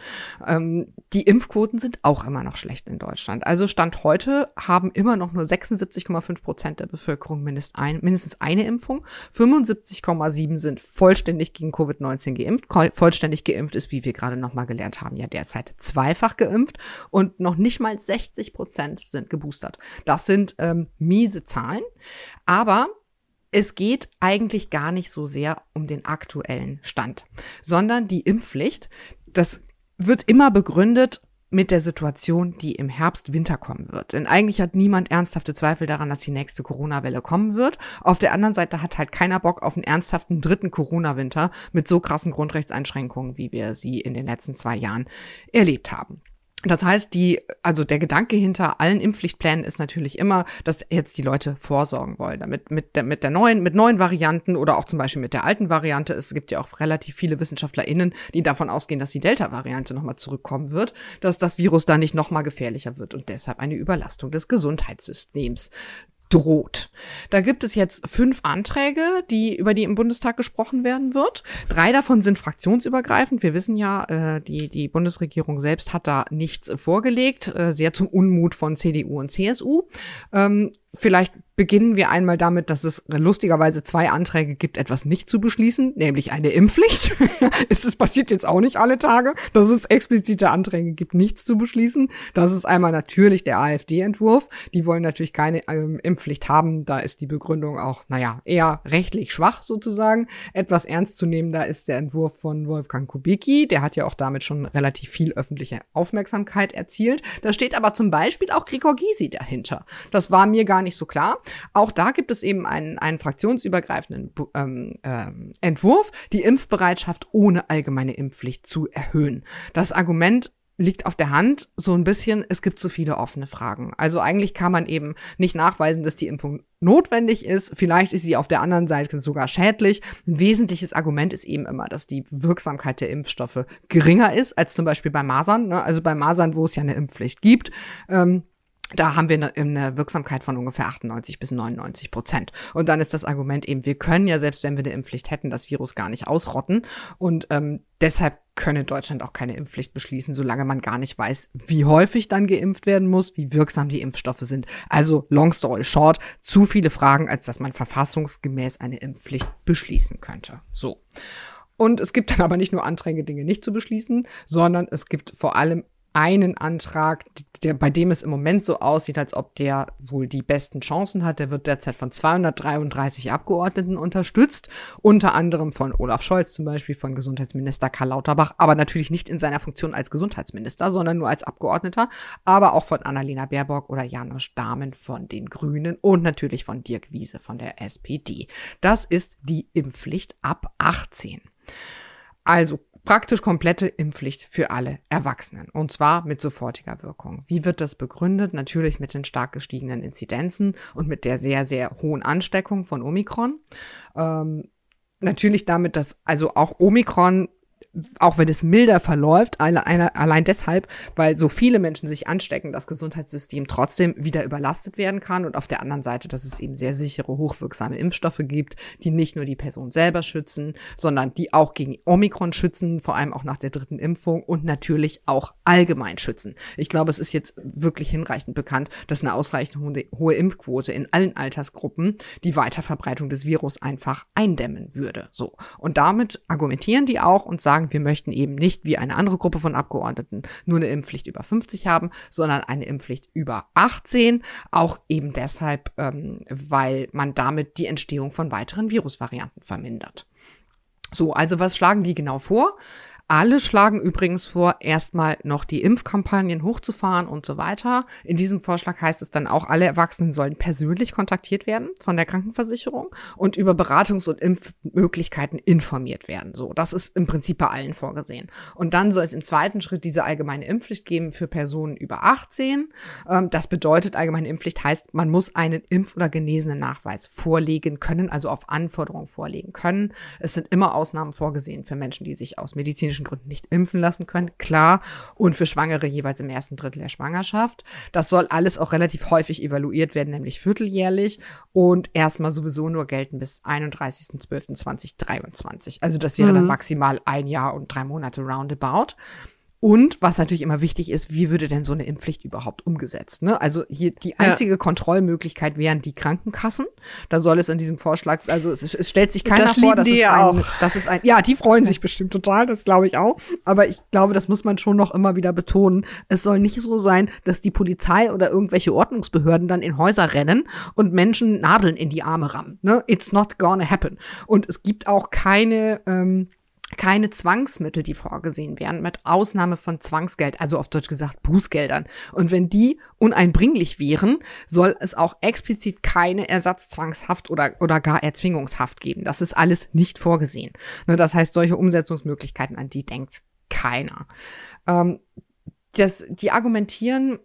Ähm, die Impfquoten sind auch immer noch schlecht in Deutschland. Also Stand heute haben immer noch nur 76,5 Prozent der Bevölkerung mindest ein, mindestens eine Impfung. 75,7 sind vollständig gegen Covid-19 geimpft. Vollständig geimpft ist, wie wir gerade nochmal gelernt haben, ja derzeit zweifach geimpft und noch nicht mal 60 Prozent sind geboostert. Das sind ähm, miese Zahlen. Aber es geht eigentlich gar nicht so sehr um den aktuellen Stand, sondern die Impfpflicht, das wird immer begründet mit der Situation, die im Herbst, Winter kommen wird. Denn eigentlich hat niemand ernsthafte Zweifel daran, dass die nächste Corona-Welle kommen wird. Auf der anderen Seite hat halt keiner Bock auf einen ernsthaften dritten Corona-Winter mit so krassen Grundrechtseinschränkungen, wie wir sie in den letzten zwei Jahren erlebt haben. Das heißt, die, also der Gedanke hinter allen Impfpflichtplänen ist natürlich immer, dass jetzt die Leute vorsorgen wollen, damit mit der, mit der neuen, mit neuen Varianten oder auch zum Beispiel mit der alten Variante. Es gibt ja auch relativ viele WissenschaftlerInnen, die davon ausgehen, dass die Delta-Variante nochmal zurückkommen wird, dass das Virus da nicht nochmal gefährlicher wird und deshalb eine Überlastung des Gesundheitssystems droht. Da gibt es jetzt fünf Anträge, die über die im Bundestag gesprochen werden wird. Drei davon sind fraktionsübergreifend. Wir wissen ja, äh, die die Bundesregierung selbst hat da nichts vorgelegt, äh, sehr zum Unmut von CDU und CSU. Ähm, vielleicht beginnen wir einmal damit, dass es lustigerweise zwei Anträge gibt, etwas nicht zu beschließen, nämlich eine Impfpflicht. es passiert jetzt auch nicht alle Tage, dass es explizite Anträge gibt, nichts zu beschließen. Das ist einmal natürlich der AfD-Entwurf. Die wollen natürlich keine ähm, Impfpflicht haben. Da ist die Begründung auch, naja, eher rechtlich schwach sozusagen. Etwas ernstzunehmender ist der Entwurf von Wolfgang Kubicki. Der hat ja auch damit schon relativ viel öffentliche Aufmerksamkeit erzielt. Da steht aber zum Beispiel auch Gregor Gysi dahinter. Das war mir gar nicht so klar. Auch da gibt es eben einen, einen fraktionsübergreifenden ähm, ähm, Entwurf, die Impfbereitschaft ohne allgemeine Impfpflicht zu erhöhen. Das Argument liegt auf der Hand so ein bisschen, es gibt so viele offene Fragen. Also eigentlich kann man eben nicht nachweisen, dass die Impfung notwendig ist. Vielleicht ist sie auf der anderen Seite sogar schädlich. Ein wesentliches Argument ist eben immer, dass die Wirksamkeit der Impfstoffe geringer ist als zum Beispiel bei Masern. Ne? Also bei Masern, wo es ja eine Impfpflicht gibt. Ähm, da haben wir eine, eine, Wirksamkeit von ungefähr 98 bis 99 Prozent. Und dann ist das Argument eben, wir können ja, selbst wenn wir eine Impfpflicht hätten, das Virus gar nicht ausrotten. Und ähm, deshalb könne Deutschland auch keine Impfpflicht beschließen, solange man gar nicht weiß, wie häufig dann geimpft werden muss, wie wirksam die Impfstoffe sind. Also, long story short, zu viele Fragen, als dass man verfassungsgemäß eine Impfpflicht beschließen könnte. So. Und es gibt dann aber nicht nur Anträge, Dinge nicht zu beschließen, sondern es gibt vor allem einen Antrag, der, bei dem es im Moment so aussieht, als ob der wohl die besten Chancen hat. Der wird derzeit von 233 Abgeordneten unterstützt, unter anderem von Olaf Scholz zum Beispiel, von Gesundheitsminister Karl Lauterbach, aber natürlich nicht in seiner Funktion als Gesundheitsminister, sondern nur als Abgeordneter, aber auch von Annalena Baerbock oder Janosch Dahmen von den Grünen und natürlich von Dirk Wiese von der SPD. Das ist die Impfpflicht ab 18. Also praktisch komplette Impfpflicht für alle Erwachsenen. Und zwar mit sofortiger Wirkung. Wie wird das begründet? Natürlich mit den stark gestiegenen Inzidenzen und mit der sehr, sehr hohen Ansteckung von Omikron. Ähm, natürlich damit, dass also auch Omikron auch wenn es milder verläuft, allein deshalb, weil so viele Menschen sich anstecken, das Gesundheitssystem trotzdem wieder überlastet werden kann und auf der anderen Seite, dass es eben sehr sichere, hochwirksame Impfstoffe gibt, die nicht nur die Person selber schützen, sondern die auch gegen Omikron schützen, vor allem auch nach der dritten Impfung und natürlich auch allgemein schützen. Ich glaube, es ist jetzt wirklich hinreichend bekannt, dass eine ausreichend hohe Impfquote in allen Altersgruppen die Weiterverbreitung des Virus einfach eindämmen würde. So. Und damit argumentieren die auch und sagen, sagen, wir möchten eben nicht wie eine andere Gruppe von Abgeordneten nur eine Impfpflicht über 50 haben, sondern eine Impfpflicht über 18. Auch eben deshalb, ähm, weil man damit die Entstehung von weiteren Virusvarianten vermindert. So, also was schlagen die genau vor? Alle schlagen übrigens vor, erstmal noch die Impfkampagnen hochzufahren und so weiter. In diesem Vorschlag heißt es dann auch, alle Erwachsenen sollen persönlich kontaktiert werden von der Krankenversicherung und über Beratungs- und Impfmöglichkeiten informiert werden. So, das ist im Prinzip bei allen vorgesehen. Und dann soll es im zweiten Schritt diese allgemeine Impfpflicht geben für Personen über 18. Ähm, das bedeutet, allgemeine Impfpflicht heißt, man muss einen Impf- oder genesenen Nachweis vorlegen können, also auf Anforderung vorlegen können. Es sind immer Ausnahmen vorgesehen für Menschen, die sich aus medizinischen medizinischen Gründen nicht impfen lassen können, klar. Und für Schwangere jeweils im ersten Drittel der Schwangerschaft. Das soll alles auch relativ häufig evaluiert werden, nämlich vierteljährlich und erstmal sowieso nur gelten bis 31.12.2023. Also das wäre mhm. dann maximal ein Jahr und drei Monate roundabout. Und was natürlich immer wichtig ist, wie würde denn so eine Impfpflicht überhaupt umgesetzt? Ne? Also hier die einzige ja. Kontrollmöglichkeit wären die Krankenkassen. Da soll es in diesem Vorschlag, also es, es stellt sich keiner das vor, dass es ein, auch. das ist ein, ja, die freuen sich bestimmt total, das glaube ich auch. Aber ich glaube, das muss man schon noch immer wieder betonen. Es soll nicht so sein, dass die Polizei oder irgendwelche Ordnungsbehörden dann in Häuser rennen und Menschen Nadeln in die Arme rammen. Ne? It's not gonna happen. Und es gibt auch keine ähm, keine Zwangsmittel, die vorgesehen wären, mit Ausnahme von Zwangsgeld, also auf Deutsch gesagt Bußgeldern. Und wenn die uneinbringlich wären, soll es auch explizit keine Ersatzzwangshaft oder, oder gar Erzwingungshaft geben. Das ist alles nicht vorgesehen. Ne, das heißt, solche Umsetzungsmöglichkeiten, an die denkt keiner. Ähm, das, die argumentieren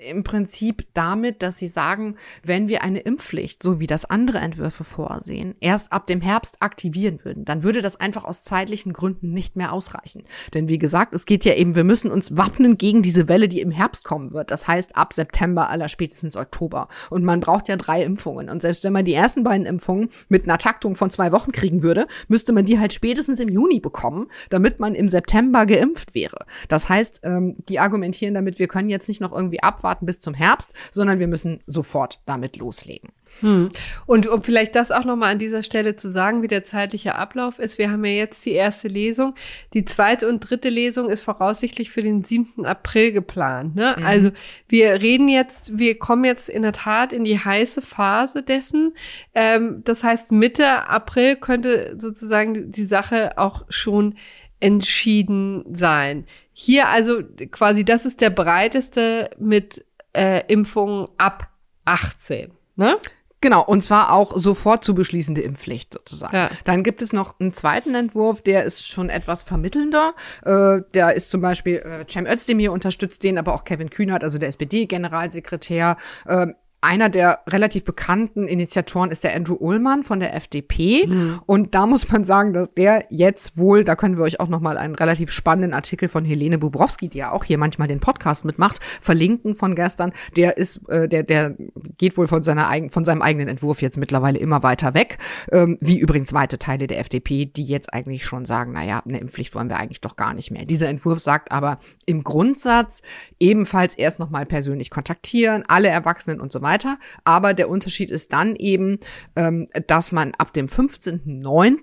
im Prinzip damit, dass sie sagen, wenn wir eine Impfpflicht, so wie das andere Entwürfe vorsehen, erst ab dem Herbst aktivieren würden, dann würde das einfach aus zeitlichen Gründen nicht mehr ausreichen. Denn wie gesagt, es geht ja eben, wir müssen uns wappnen gegen diese Welle, die im Herbst kommen wird. Das heißt ab September aller spätestens Oktober. Und man braucht ja drei Impfungen. Und selbst wenn man die ersten beiden Impfungen mit einer Taktung von zwei Wochen kriegen würde, müsste man die halt spätestens im Juni bekommen, damit man im September geimpft wäre. Das heißt, ähm, die argumentieren damit, wir können jetzt nicht noch irgendwie abwarten, abwarten bis zum Herbst, sondern wir müssen sofort damit loslegen. Hm. Und um vielleicht das auch nochmal an dieser Stelle zu sagen, wie der zeitliche Ablauf ist. Wir haben ja jetzt die erste Lesung. Die zweite und dritte Lesung ist voraussichtlich für den 7. April geplant. Ne? Mhm. Also wir reden jetzt, wir kommen jetzt in der Tat in die heiße Phase dessen. Ähm, das heißt, Mitte April könnte sozusagen die Sache auch schon entschieden sein. Hier also quasi, das ist der breiteste mit äh, Impfungen ab 18. Ne? Genau, und zwar auch sofort zu beschließende Impfpflicht sozusagen. Ja. Dann gibt es noch einen zweiten Entwurf, der ist schon etwas vermittelnder. Äh, der ist zum Beispiel, äh, Cem Özdemir unterstützt den, aber auch Kevin Kühnert, also der SPD-Generalsekretär, äh, einer der relativ bekannten Initiatoren ist der Andrew Ullmann von der FDP. Mhm. Und da muss man sagen, dass der jetzt wohl, da können wir euch auch noch mal einen relativ spannenden Artikel von Helene Bubrowski, die ja auch hier manchmal den Podcast mitmacht, verlinken von gestern. Der ist, äh, der, der geht wohl von seiner eigen, von seinem eigenen Entwurf jetzt mittlerweile immer weiter weg. Ähm, wie übrigens weite Teile der FDP, die jetzt eigentlich schon sagen, na ja, eine Impfpflicht wollen wir eigentlich doch gar nicht mehr. Dieser Entwurf sagt aber im Grundsatz ebenfalls erst noch mal persönlich kontaktieren, alle Erwachsenen und so weiter weiter. Aber der Unterschied ist dann eben, ähm, dass man ab dem 15.09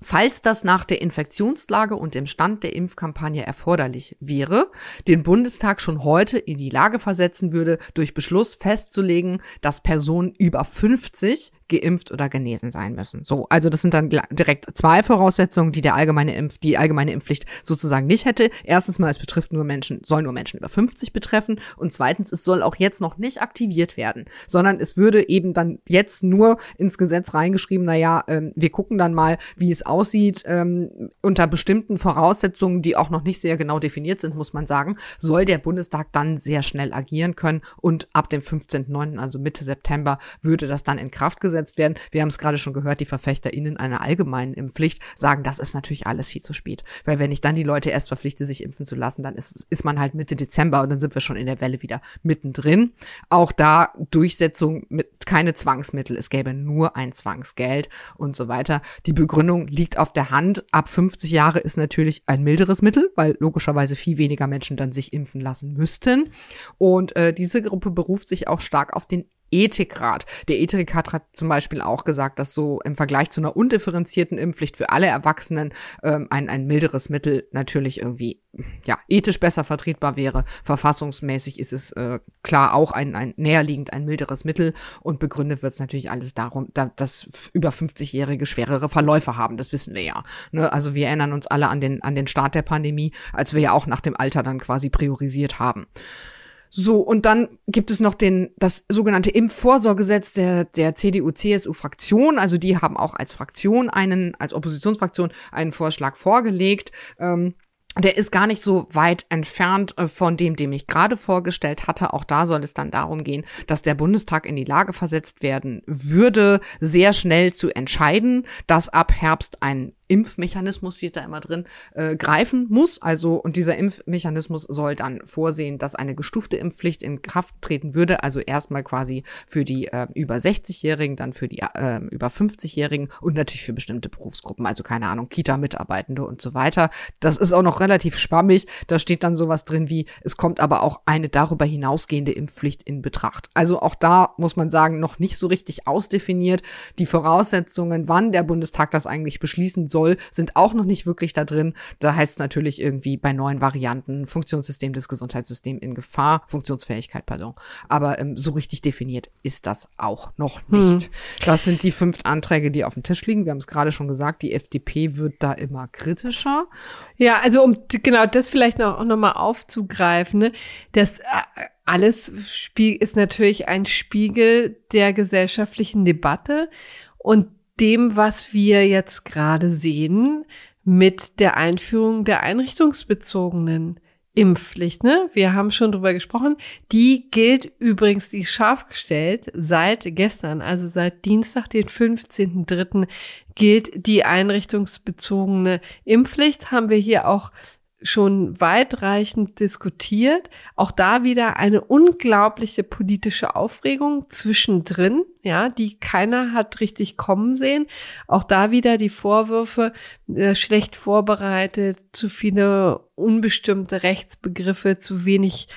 falls das nach der Infektionslage und dem Stand der Impfkampagne erforderlich wäre, den Bundestag schon heute in die Lage versetzen würde, durch Beschluss festzulegen, dass Personen über 50 geimpft oder genesen sein müssen. So, also das sind dann direkt zwei Voraussetzungen, die der allgemeine Impf, die allgemeine Impfpflicht sozusagen nicht hätte. Erstens mal, es betrifft nur Menschen, soll nur Menschen über 50 betreffen und zweitens, es soll auch jetzt noch nicht aktiviert werden, sondern es würde eben dann jetzt nur ins Gesetz reingeschrieben, naja, ähm, wir gucken dann mal, wie es aussieht, ähm, unter bestimmten Voraussetzungen, die auch noch nicht sehr genau definiert sind, muss man sagen, soll der Bundestag dann sehr schnell agieren können und ab dem 15.09., also Mitte September, würde das dann in Kraft gesetzt umgesetzt werden. Wir haben es gerade schon gehört, die VerfechterInnen einer allgemeinen Impfpflicht sagen, das ist natürlich alles viel zu spät. Weil wenn ich dann die Leute erst verpflichte, sich impfen zu lassen, dann ist, ist man halt Mitte Dezember und dann sind wir schon in der Welle wieder mittendrin. Auch da Durchsetzung mit keine Zwangsmittel. Es gäbe nur ein Zwangsgeld und so weiter. Die Begründung liegt auf der Hand. Ab 50 Jahre ist natürlich ein milderes Mittel, weil logischerweise viel weniger Menschen dann sich impfen lassen müssten. Und äh, diese Gruppe beruft sich auch stark auf den Ethikrat. Der Ethikrat hat zum Beispiel auch gesagt, dass so im Vergleich zu einer undifferenzierten Impfpflicht für alle Erwachsenen ähm, ein, ein milderes Mittel natürlich irgendwie ja ethisch besser vertretbar wäre. Verfassungsmäßig ist es äh, klar auch ein, ein näherliegend ein milderes Mittel und begründet wird es natürlich alles darum, da, dass über 50-Jährige schwerere Verläufe haben. Das wissen wir ja. Ne? Also wir erinnern uns alle an den an den Start der Pandemie, als wir ja auch nach dem Alter dann quasi priorisiert haben. So, und dann gibt es noch den, das sogenannte Impfvorsorgesetz der, der CDU-CSU-Fraktion. Also die haben auch als Fraktion einen, als Oppositionsfraktion einen Vorschlag vorgelegt. Ähm, der ist gar nicht so weit entfernt äh, von dem, dem ich gerade vorgestellt hatte. Auch da soll es dann darum gehen, dass der Bundestag in die Lage versetzt werden würde, sehr schnell zu entscheiden, dass ab Herbst ein Impfmechanismus steht da immer drin, äh, greifen muss. Also, und dieser Impfmechanismus soll dann vorsehen, dass eine gestufte Impfpflicht in Kraft treten würde. Also erstmal quasi für die äh, über 60-Jährigen, dann für die äh, über 50-Jährigen und natürlich für bestimmte Berufsgruppen, also keine Ahnung, Kita-Mitarbeitende und so weiter. Das ist auch noch relativ schwammig. Da steht dann sowas drin wie, es kommt aber auch eine darüber hinausgehende Impfpflicht in Betracht. Also auch da muss man sagen, noch nicht so richtig ausdefiniert. Die Voraussetzungen, wann der Bundestag das eigentlich beschließen soll, soll, sind auch noch nicht wirklich da drin. Da heißt es natürlich irgendwie bei neuen Varianten Funktionssystem des Gesundheitssystems in Gefahr, Funktionsfähigkeit, pardon. Aber ähm, so richtig definiert ist das auch noch nicht. Hm. Das sind die fünf Anträge, die auf dem Tisch liegen. Wir haben es gerade schon gesagt, die FDP wird da immer kritischer. Ja, also um genau das vielleicht noch, auch noch mal aufzugreifen, ne? das äh, alles ist natürlich ein Spiegel der gesellschaftlichen Debatte und dem, was wir jetzt gerade sehen mit der Einführung der einrichtungsbezogenen Impfpflicht, ne? Wir haben schon drüber gesprochen. Die gilt übrigens, die scharf gestellt seit gestern, also seit Dienstag, den 15.3. gilt die einrichtungsbezogene Impfpflicht. Haben wir hier auch schon weitreichend diskutiert. Auch da wieder eine unglaubliche politische Aufregung zwischendrin, ja, die keiner hat richtig kommen sehen. Auch da wieder die Vorwürfe, äh, schlecht vorbereitet, zu viele unbestimmte Rechtsbegriffe, zu wenig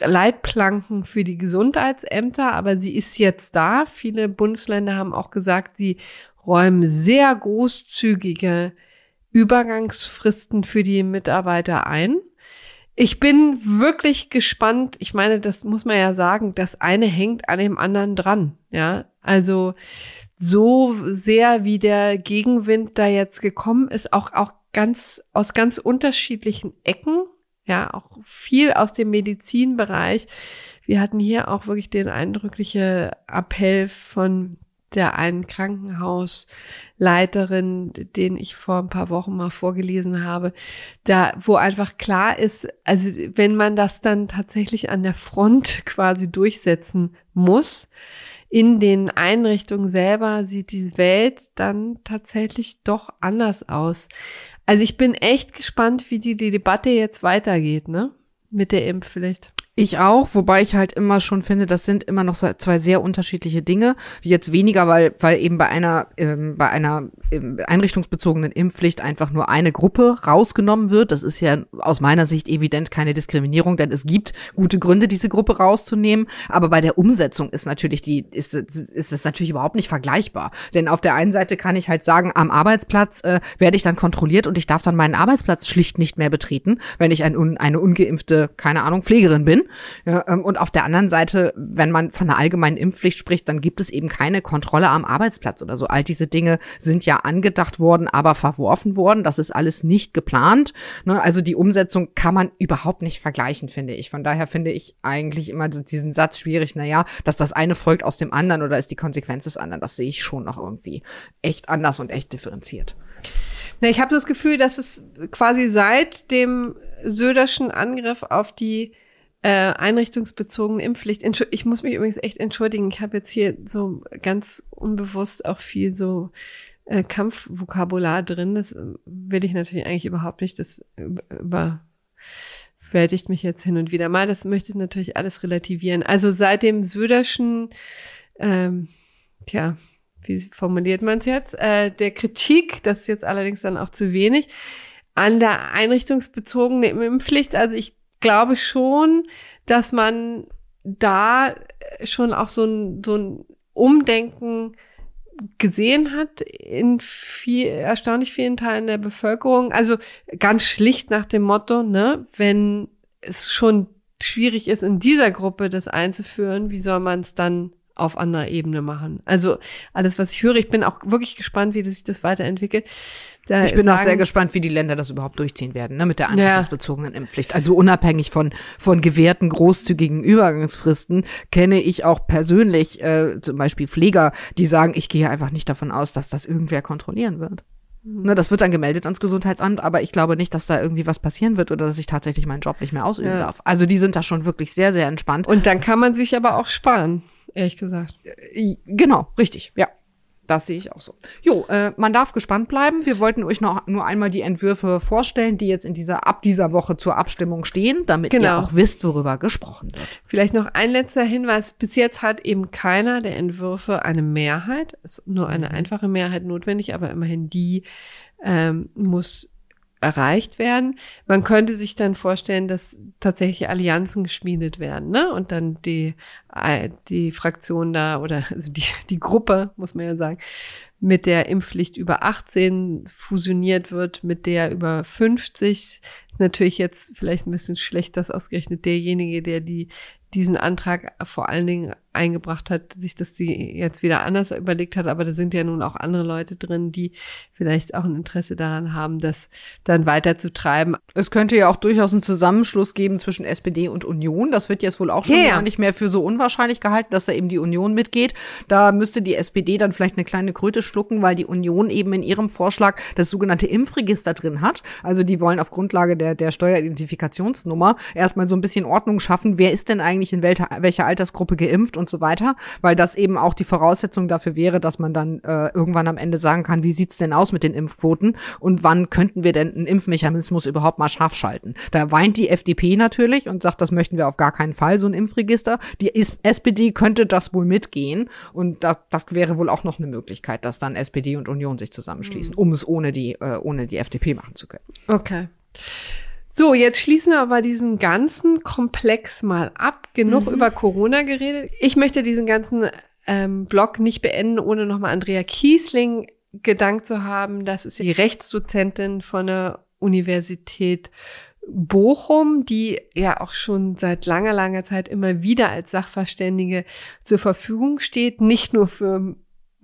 Leitplanken für die Gesundheitsämter, aber sie ist jetzt da. Viele Bundesländer haben auch gesagt, sie räumen sehr großzügige Übergangsfristen für die Mitarbeiter ein. Ich bin wirklich gespannt. Ich meine, das muss man ja sagen, das eine hängt an dem anderen dran. Ja, also so sehr wie der Gegenwind da jetzt gekommen ist, auch, auch ganz, aus ganz unterschiedlichen Ecken. Ja, auch viel aus dem Medizinbereich. Wir hatten hier auch wirklich den eindrücklichen Appell von der einen Krankenhausleiterin, den ich vor ein paar Wochen mal vorgelesen habe, da, wo einfach klar ist, also wenn man das dann tatsächlich an der Front quasi durchsetzen muss, in den Einrichtungen selber sieht die Welt dann tatsächlich doch anders aus. Also ich bin echt gespannt, wie die, die Debatte jetzt weitergeht, ne? Mit der Impfpflicht. Ich auch, wobei ich halt immer schon finde, das sind immer noch zwei sehr unterschiedliche Dinge. Jetzt weniger, weil, weil eben bei einer, ähm, bei einer ähm, einrichtungsbezogenen Impfpflicht einfach nur eine Gruppe rausgenommen wird. Das ist ja aus meiner Sicht evident keine Diskriminierung, denn es gibt gute Gründe, diese Gruppe rauszunehmen. Aber bei der Umsetzung ist natürlich die, ist, ist es natürlich überhaupt nicht vergleichbar. Denn auf der einen Seite kann ich halt sagen, am Arbeitsplatz äh, werde ich dann kontrolliert und ich darf dann meinen Arbeitsplatz schlicht nicht mehr betreten, wenn ich ein, eine ungeimpfte, keine Ahnung, Pflegerin bin. Ja, ähm, und auf der anderen Seite, wenn man von einer allgemeinen Impfpflicht spricht, dann gibt es eben keine Kontrolle am Arbeitsplatz oder so. All diese Dinge sind ja angedacht worden, aber verworfen worden. Das ist alles nicht geplant. Ne? Also die Umsetzung kann man überhaupt nicht vergleichen, finde ich. Von daher finde ich eigentlich immer diesen Satz schwierig. Naja, dass das eine folgt aus dem anderen oder ist die Konsequenz des anderen. Das sehe ich schon noch irgendwie echt anders und echt differenziert. Ich habe das Gefühl, dass es quasi seit dem Söderschen Angriff auf die äh, einrichtungsbezogene Impfpflicht. Ich muss mich übrigens echt entschuldigen. Ich habe jetzt hier so ganz unbewusst auch viel so äh, Kampfvokabular drin. Das äh, will ich natürlich eigentlich überhaupt nicht. Das überwältigt mich jetzt hin und wieder mal. Das möchte ich natürlich alles relativieren. Also seit dem Söderschen, ähm, tja, wie formuliert man es jetzt? Äh, der Kritik, das ist jetzt allerdings dann auch zu wenig, an der einrichtungsbezogenen Impfpflicht. Also ich glaube schon, dass man da schon auch so ein, so ein Umdenken gesehen hat in viel, erstaunlich vielen Teilen der Bevölkerung. Also ganz schlicht nach dem Motto, ne, wenn es schon schwierig ist, in dieser Gruppe das einzuführen, wie soll man es dann auf anderer Ebene machen? Also alles, was ich höre, ich bin auch wirklich gespannt, wie sich das weiterentwickelt. Da ich bin sagen, auch sehr gespannt, wie die Länder das überhaupt durchziehen werden, ne, mit der anrichtungsbezogenen ja. Impfpflicht. Also unabhängig von, von gewährten großzügigen Übergangsfristen kenne ich auch persönlich äh, zum Beispiel Pfleger, die sagen, ich gehe einfach nicht davon aus, dass das irgendwer kontrollieren wird. Mhm. Ne, das wird dann gemeldet ans Gesundheitsamt, aber ich glaube nicht, dass da irgendwie was passieren wird oder dass ich tatsächlich meinen Job nicht mehr ausüben ja. darf. Also die sind da schon wirklich sehr, sehr entspannt. Und dann kann man sich aber auch sparen, ehrlich gesagt. Äh, genau, richtig, ja. Das sehe ich auch so. Jo, äh, man darf gespannt bleiben. Wir wollten euch noch nur einmal die Entwürfe vorstellen, die jetzt in dieser ab dieser Woche zur Abstimmung stehen, damit genau. ihr auch wisst, worüber gesprochen wird. Vielleicht noch ein letzter Hinweis. Bis jetzt hat eben keiner der Entwürfe eine Mehrheit. Es ist nur eine mhm. einfache Mehrheit notwendig, aber immerhin die ähm, muss erreicht werden. Man könnte sich dann vorstellen, dass tatsächlich Allianzen geschmiedet werden, ne? Und dann die, äh, die Fraktion da oder also die, die Gruppe, muss man ja sagen, mit der Impfpflicht über 18 fusioniert wird, mit der über 50. Natürlich jetzt vielleicht ein bisschen schlecht, dass ausgerechnet derjenige, der die diesen Antrag vor allen Dingen eingebracht hat, sich das die jetzt wieder anders überlegt hat, aber da sind ja nun auch andere Leute drin, die vielleicht auch ein Interesse daran haben, das dann weiterzutreiben. Es könnte ja auch durchaus einen Zusammenschluss geben zwischen SPD und Union. Das wird jetzt wohl auch schon ja, gar nicht mehr für so unwahrscheinlich gehalten, dass da eben die Union mitgeht. Da müsste die SPD dann vielleicht eine kleine Kröte schlucken, weil die Union eben in ihrem Vorschlag das sogenannte Impfregister drin hat. Also die wollen auf Grundlage der, der Steueridentifikationsnummer erstmal so ein bisschen Ordnung schaffen. Wer ist denn eigentlich in welcher, welcher Altersgruppe geimpft und so weiter, weil das eben auch die Voraussetzung dafür wäre, dass man dann äh, irgendwann am Ende sagen kann, wie sieht's denn aus mit den Impfquoten und wann könnten wir denn einen Impfmechanismus überhaupt mal scharf schalten. Da weint die FDP natürlich und sagt, das möchten wir auf gar keinen Fall, so ein Impfregister. Die SPD könnte das wohl mitgehen und das, das wäre wohl auch noch eine Möglichkeit, dass dann SPD und Union sich zusammenschließen, mhm. um es ohne die, äh, ohne die FDP machen zu können. Okay. So, jetzt schließen wir aber diesen ganzen Komplex mal ab. Genug mhm. über Corona geredet. Ich möchte diesen ganzen ähm, Blog nicht beenden, ohne nochmal Andrea Kiesling gedankt zu haben. Das ist die Rechtsdozentin von der Universität Bochum, die ja auch schon seit langer, langer Zeit immer wieder als Sachverständige zur Verfügung steht, nicht nur für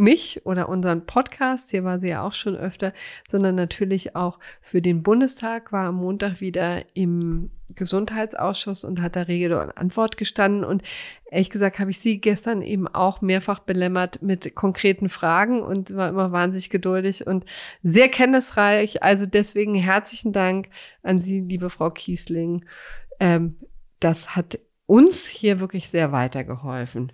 mich oder unseren Podcast, hier war sie ja auch schon öfter, sondern natürlich auch für den Bundestag, war am Montag wieder im Gesundheitsausschuss und hat da Rede und Antwort gestanden. Und ehrlich gesagt habe ich sie gestern eben auch mehrfach belämmert mit konkreten Fragen und war immer wahnsinnig geduldig und sehr kenntnisreich. Also deswegen herzlichen Dank an Sie, liebe Frau Kiesling. Ähm, das hat uns hier wirklich sehr weitergeholfen.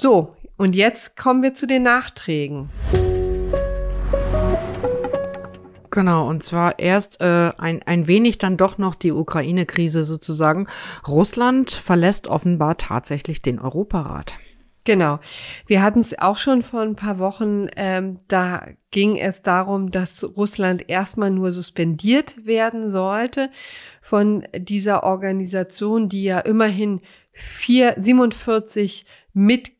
So, und jetzt kommen wir zu den Nachträgen. Genau, und zwar erst äh, ein, ein wenig dann doch noch die Ukraine-Krise sozusagen. Russland verlässt offenbar tatsächlich den Europarat. Genau. Wir hatten es auch schon vor ein paar Wochen. Ähm, da ging es darum, dass Russland erstmal nur suspendiert werden sollte von dieser Organisation, die ja immerhin vier, 47 Mitglieder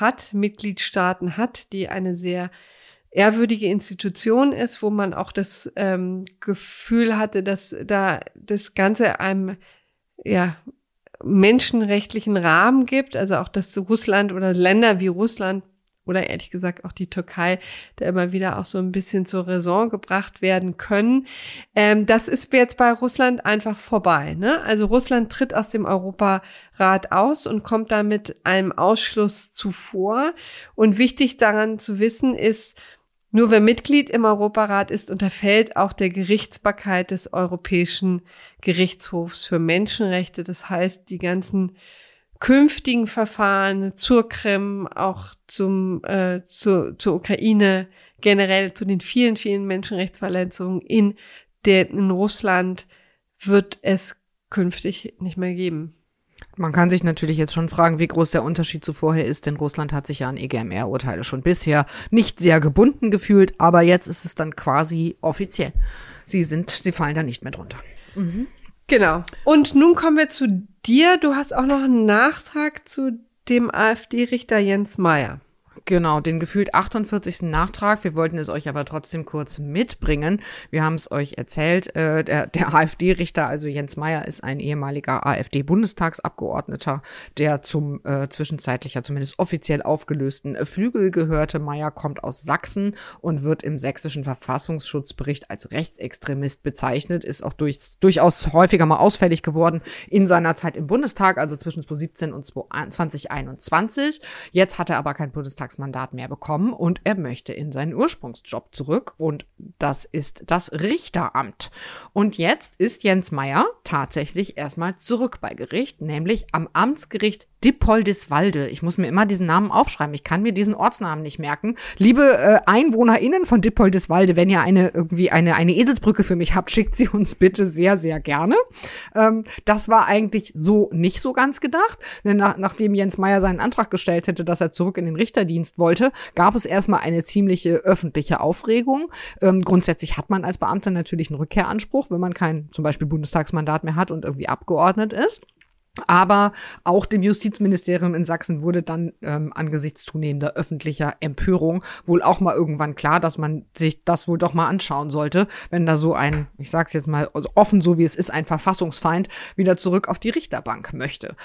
hat, Mitgliedstaaten hat, die eine sehr ehrwürdige Institution ist, wo man auch das ähm, Gefühl hatte, dass da das Ganze einem ja menschenrechtlichen Rahmen gibt, also auch dass Russland oder Länder wie Russland oder ehrlich gesagt auch die Türkei da immer wieder auch so ein bisschen zur Raison gebracht werden können. Ähm, das ist jetzt bei Russland einfach vorbei. Ne? Also Russland tritt aus dem Europarat aus und kommt damit einem Ausschluss zuvor. Und wichtig daran zu wissen ist, nur wer Mitglied im Europarat ist, unterfällt auch der Gerichtsbarkeit des Europäischen Gerichtshofs für Menschenrechte. Das heißt, die ganzen künftigen Verfahren zur Krim, auch zum, äh, zur, zur Ukraine, generell zu den vielen, vielen Menschenrechtsverletzungen in, der, in Russland wird es künftig nicht mehr geben. Man kann sich natürlich jetzt schon fragen, wie groß der Unterschied zu vorher ist, denn Russland hat sich ja an EGMR-Urteile schon bisher nicht sehr gebunden gefühlt, aber jetzt ist es dann quasi offiziell. Sie sind, sie fallen da nicht mehr drunter. Mhm. Genau. Und nun kommen wir zu dir. Du hast auch noch einen Nachtrag zu dem AfD-Richter Jens Meyer. Genau, den gefühlt 48. Nachtrag. Wir wollten es euch aber trotzdem kurz mitbringen. Wir haben es euch erzählt. Äh, der, der AfD-Richter, also Jens Meyer, ist ein ehemaliger AfD-Bundestagsabgeordneter, der zum äh, zwischenzeitlicher, zumindest offiziell aufgelösten Flügel gehörte. Meyer kommt aus Sachsen und wird im sächsischen Verfassungsschutzbericht als Rechtsextremist bezeichnet, ist auch durch, durchaus häufiger mal ausfällig geworden in seiner Zeit im Bundestag, also zwischen 2017 und 2021. Jetzt hat er aber kein Bundestags Bundestagsmandat mehr bekommen und er möchte in seinen Ursprungsjob zurück und das ist das Richteramt. Und jetzt ist Jens Meyer tatsächlich erstmal zurück bei Gericht, nämlich am Amtsgericht Dippoldiswalde. Ich muss mir immer diesen Namen aufschreiben. Ich kann mir diesen Ortsnamen nicht merken. Liebe äh, EinwohnerInnen von Dippoldiswalde, wenn ihr eine irgendwie eine, eine Eselsbrücke für mich habt, schickt sie uns bitte sehr, sehr gerne. Ähm, das war eigentlich so nicht so ganz gedacht. Denn nach, nachdem Jens Meyer seinen Antrag gestellt hätte, dass er zurück in den Richterdienst wollte, gab es erstmal eine ziemliche öffentliche Aufregung. Ähm, grundsätzlich hat man als Beamter natürlich einen Rückkehranspruch, wenn man kein zum Beispiel Bundestagsmandat mehr hat und irgendwie abgeordnet ist. Aber auch dem Justizministerium in Sachsen wurde dann ähm, angesichts zunehmender öffentlicher Empörung wohl auch mal irgendwann klar, dass man sich das wohl doch mal anschauen sollte, wenn da so ein, ich sag's jetzt mal also offen so wie es ist, ein Verfassungsfeind wieder zurück auf die Richterbank möchte.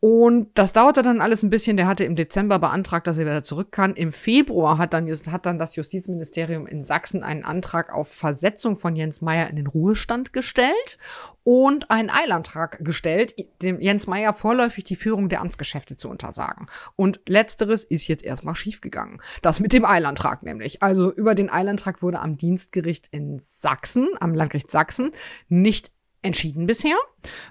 Und das dauerte dann alles ein bisschen. Der hatte im Dezember beantragt, dass er wieder zurück kann. Im Februar hat dann, hat dann das Justizministerium in Sachsen einen Antrag auf Versetzung von Jens Meyer in den Ruhestand gestellt und einen Eilantrag gestellt, dem Jens Meyer vorläufig die Führung der Amtsgeschäfte zu untersagen. Und letzteres ist jetzt erstmal schiefgegangen. Das mit dem Eilantrag nämlich. Also über den Eilantrag wurde am Dienstgericht in Sachsen, am Landgericht Sachsen, nicht entschieden bisher.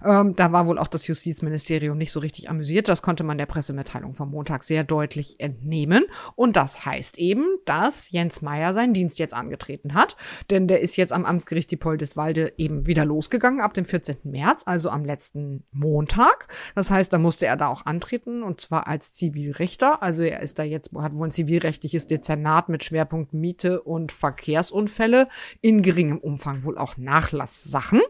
Ähm, da war wohl auch das Justizministerium nicht so richtig amüsiert. Das konnte man der Pressemitteilung vom Montag sehr deutlich entnehmen. Und das heißt eben, dass Jens Meyer seinen Dienst jetzt angetreten hat. Denn der ist jetzt am Amtsgericht Diepoldiswalde eben wieder losgegangen ab dem 14. März, also am letzten Montag. Das heißt, da musste er da auch antreten und zwar als Zivilrichter. Also er ist da jetzt, hat wohl ein zivilrechtliches Dezernat mit Schwerpunkt Miete und Verkehrsunfälle in geringem Umfang wohl auch Nachlasssachen.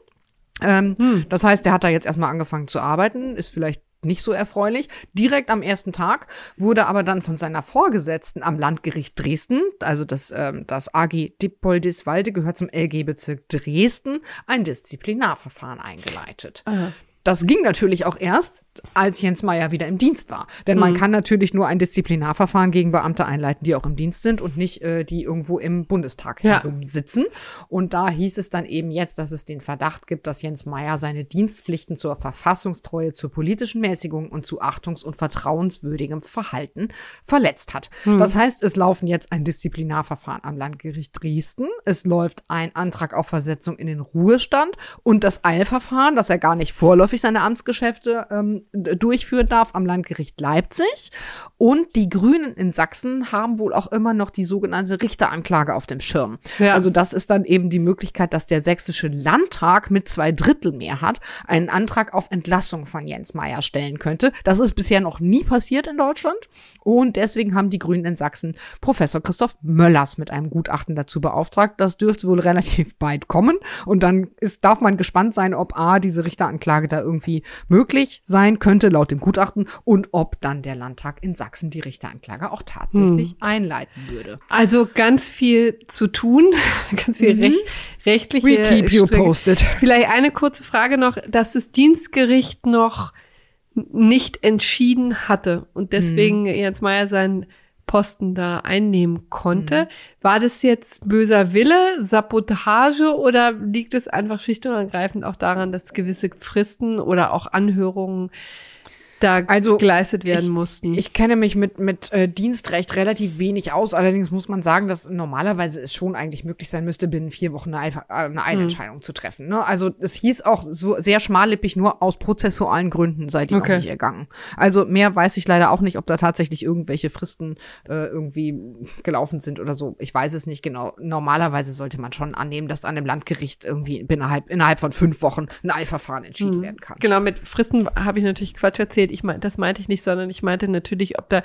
Ähm, hm. Das heißt, der hat da jetzt erstmal angefangen zu arbeiten, ist vielleicht nicht so erfreulich. Direkt am ersten Tag wurde aber dann von seiner Vorgesetzten am Landgericht Dresden, also das, ähm, das AG Dippoldiswalde gehört zum LG-Bezirk Dresden, ein Disziplinarverfahren eingeleitet. Aha. Das ging natürlich auch erst, als Jens Meyer wieder im Dienst war. Denn man mhm. kann natürlich nur ein Disziplinarverfahren gegen Beamte einleiten, die auch im Dienst sind und nicht äh, die irgendwo im Bundestag ja. herumsitzen. Und da hieß es dann eben jetzt, dass es den Verdacht gibt, dass Jens Meyer seine Dienstpflichten zur Verfassungstreue, zur politischen Mäßigung und zu achtungs- und vertrauenswürdigem Verhalten verletzt hat. Mhm. Das heißt, es laufen jetzt ein Disziplinarverfahren am Landgericht Dresden. Es läuft ein Antrag auf Versetzung in den Ruhestand und das Eilverfahren, das er gar nicht vorläufig seine Amtsgeschäfte ähm, durchführen darf am Landgericht Leipzig. Und die Grünen in Sachsen haben wohl auch immer noch die sogenannte Richteranklage auf dem Schirm. Ja. Also das ist dann eben die Möglichkeit, dass der sächsische Landtag mit zwei Drittel mehr hat, einen Antrag auf Entlassung von Jens Meyer stellen könnte. Das ist bisher noch nie passiert in Deutschland. Und deswegen haben die Grünen in Sachsen Professor Christoph Möllers mit einem Gutachten dazu beauftragt. Das dürfte wohl relativ bald kommen. Und dann ist, darf man gespannt sein, ob A, diese Richteranklage da irgendwie möglich sein könnte, laut dem Gutachten, und ob dann der Landtag in Sachsen die Richteranklage auch tatsächlich hm. einleiten würde. Also ganz viel zu tun, ganz viel mhm. recht, rechtliche. We keep you posted. Vielleicht eine kurze Frage noch, dass das Dienstgericht noch nicht entschieden hatte und deswegen mhm. Jens Meyer seinen Posten da einnehmen konnte. Mhm. War das jetzt böser Wille, Sabotage oder liegt es einfach schlicht und ergreifend auch daran, dass gewisse Fristen oder auch Anhörungen da also, geleistet werden ich, mussten. Ich kenne mich mit, mit äh, Dienstrecht relativ wenig aus. Allerdings muss man sagen, dass normalerweise es schon eigentlich möglich sein müsste, binnen vier Wochen eine, äh, eine Eilentscheidung hm. zu treffen. Ne? Also es hieß auch so sehr schmallippig nur aus prozessualen Gründen seid ihr okay. noch nicht ergangen. Also mehr weiß ich leider auch nicht, ob da tatsächlich irgendwelche Fristen äh, irgendwie gelaufen sind oder so. Ich weiß es nicht genau. Normalerweise sollte man schon annehmen, dass an dem Landgericht irgendwie innerhalb, innerhalb von fünf Wochen ein Eilverfahren entschieden hm. werden kann. Genau, mit Fristen habe ich natürlich Quatsch erzählt ich mein, das meinte ich nicht, sondern ich meinte natürlich, ob da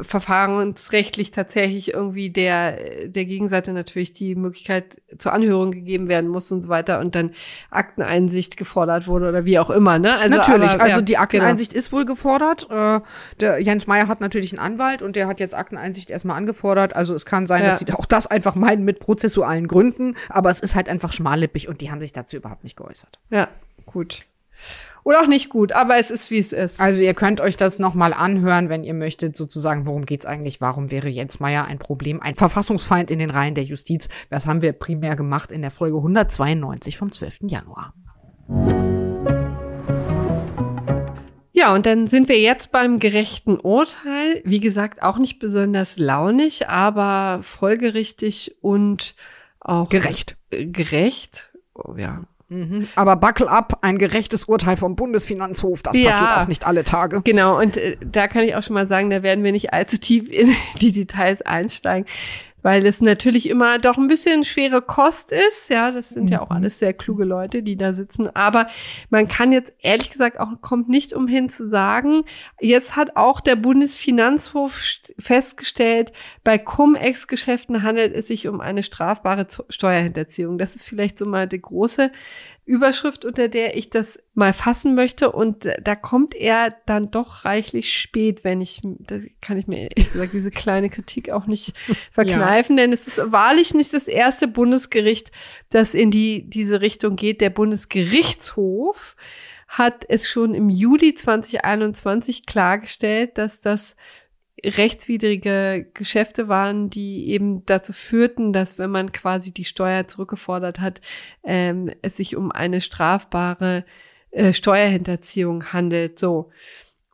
verfahrensrechtlich tatsächlich irgendwie der, der Gegenseite natürlich die Möglichkeit zur Anhörung gegeben werden muss und so weiter und dann Akteneinsicht gefordert wurde oder wie auch immer, ne? Also, natürlich, aber, also ja, die Akteneinsicht genau. ist wohl gefordert. Äh, der Jens Meyer hat natürlich einen Anwalt und der hat jetzt Akteneinsicht erstmal angefordert. Also es kann sein, ja. dass die auch das einfach meinen mit prozessualen Gründen, aber es ist halt einfach schmallippig und die haben sich dazu überhaupt nicht geäußert. Ja, gut. Oder auch nicht gut, aber es ist, wie es ist. Also ihr könnt euch das nochmal anhören, wenn ihr möchtet, sozusagen, worum geht's eigentlich, warum wäre Jens Meyer ein Problem, ein Verfassungsfeind in den Reihen der Justiz. Das haben wir primär gemacht in der Folge 192 vom 12. Januar. Ja, und dann sind wir jetzt beim gerechten Urteil. Wie gesagt, auch nicht besonders launig, aber folgerichtig und auch gerecht. Gerecht. Oh, ja, Mhm. Aber buckle up, ein gerechtes Urteil vom Bundesfinanzhof, das ja, passiert auch nicht alle Tage. Genau, und äh, da kann ich auch schon mal sagen, da werden wir nicht allzu tief in die Details einsteigen weil es natürlich immer doch ein bisschen schwere Kost ist. Ja, das sind mhm. ja auch mhm. alles sehr kluge Leute, die da sitzen. Aber man kann jetzt ehrlich gesagt auch, kommt nicht umhin zu sagen, jetzt hat auch der Bundesfinanzhof festgestellt, bei Cum-Ex-Geschäften handelt es sich um eine strafbare Steuerhinterziehung. Das ist vielleicht so mal die große Überschrift, unter der ich das mal fassen möchte. Und da kommt er dann doch reichlich spät, wenn ich, da kann ich mir ehrlich gesagt diese kleine Kritik auch nicht verkneifen, ja. denn es ist wahrlich nicht das erste Bundesgericht, das in die, diese Richtung geht. Der Bundesgerichtshof hat es schon im Juli 2021 klargestellt, dass das rechtswidrige Geschäfte waren, die eben dazu führten, dass wenn man quasi die Steuer zurückgefordert hat, ähm, es sich um eine strafbare äh, Steuerhinterziehung handelt. So.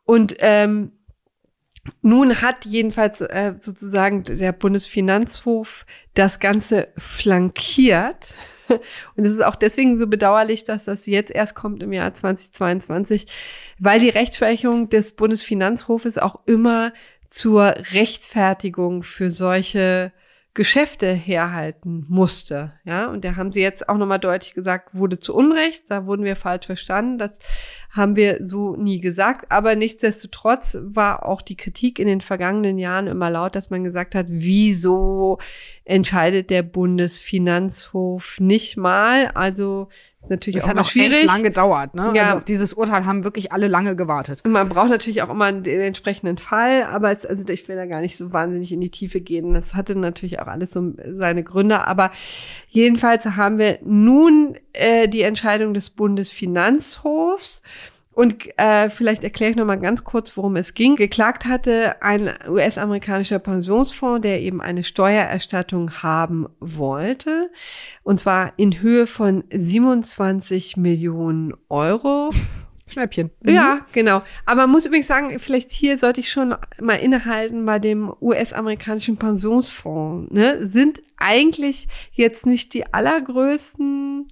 Und ähm, nun hat jedenfalls äh, sozusagen der Bundesfinanzhof das Ganze flankiert. Und es ist auch deswegen so bedauerlich, dass das jetzt erst kommt im Jahr 2022, weil die Rechtsprechung des Bundesfinanzhofes auch immer zur Rechtfertigung für solche Geschäfte herhalten musste. Ja, und da haben sie jetzt auch nochmal deutlich gesagt, wurde zu Unrecht, da wurden wir falsch verstanden. Das haben wir so nie gesagt. Aber nichtsdestotrotz war auch die Kritik in den vergangenen Jahren immer laut, dass man gesagt hat, wieso entscheidet der Bundesfinanzhof nicht mal? Also ist natürlich das auch hat auch schwierig. echt lange gedauert, ne? Ja. Also auf dieses Urteil haben wirklich alle lange gewartet. Und man braucht natürlich auch immer den entsprechenden Fall, aber es, also ich will da gar nicht so wahnsinnig in die Tiefe gehen. Das hatte natürlich auch alles so seine Gründe, aber jedenfalls haben wir nun äh, die Entscheidung des Bundesfinanzhofs. Und äh, vielleicht erkläre ich noch mal ganz kurz, worum es ging. Geklagt hatte ein US-amerikanischer Pensionsfonds, der eben eine Steuererstattung haben wollte. Und zwar in Höhe von 27 Millionen Euro. Schnäppchen. Mhm. Ja, genau. Aber man muss übrigens sagen, vielleicht hier sollte ich schon mal innehalten bei dem US-amerikanischen Pensionsfonds. Ne? Sind eigentlich jetzt nicht die allergrößten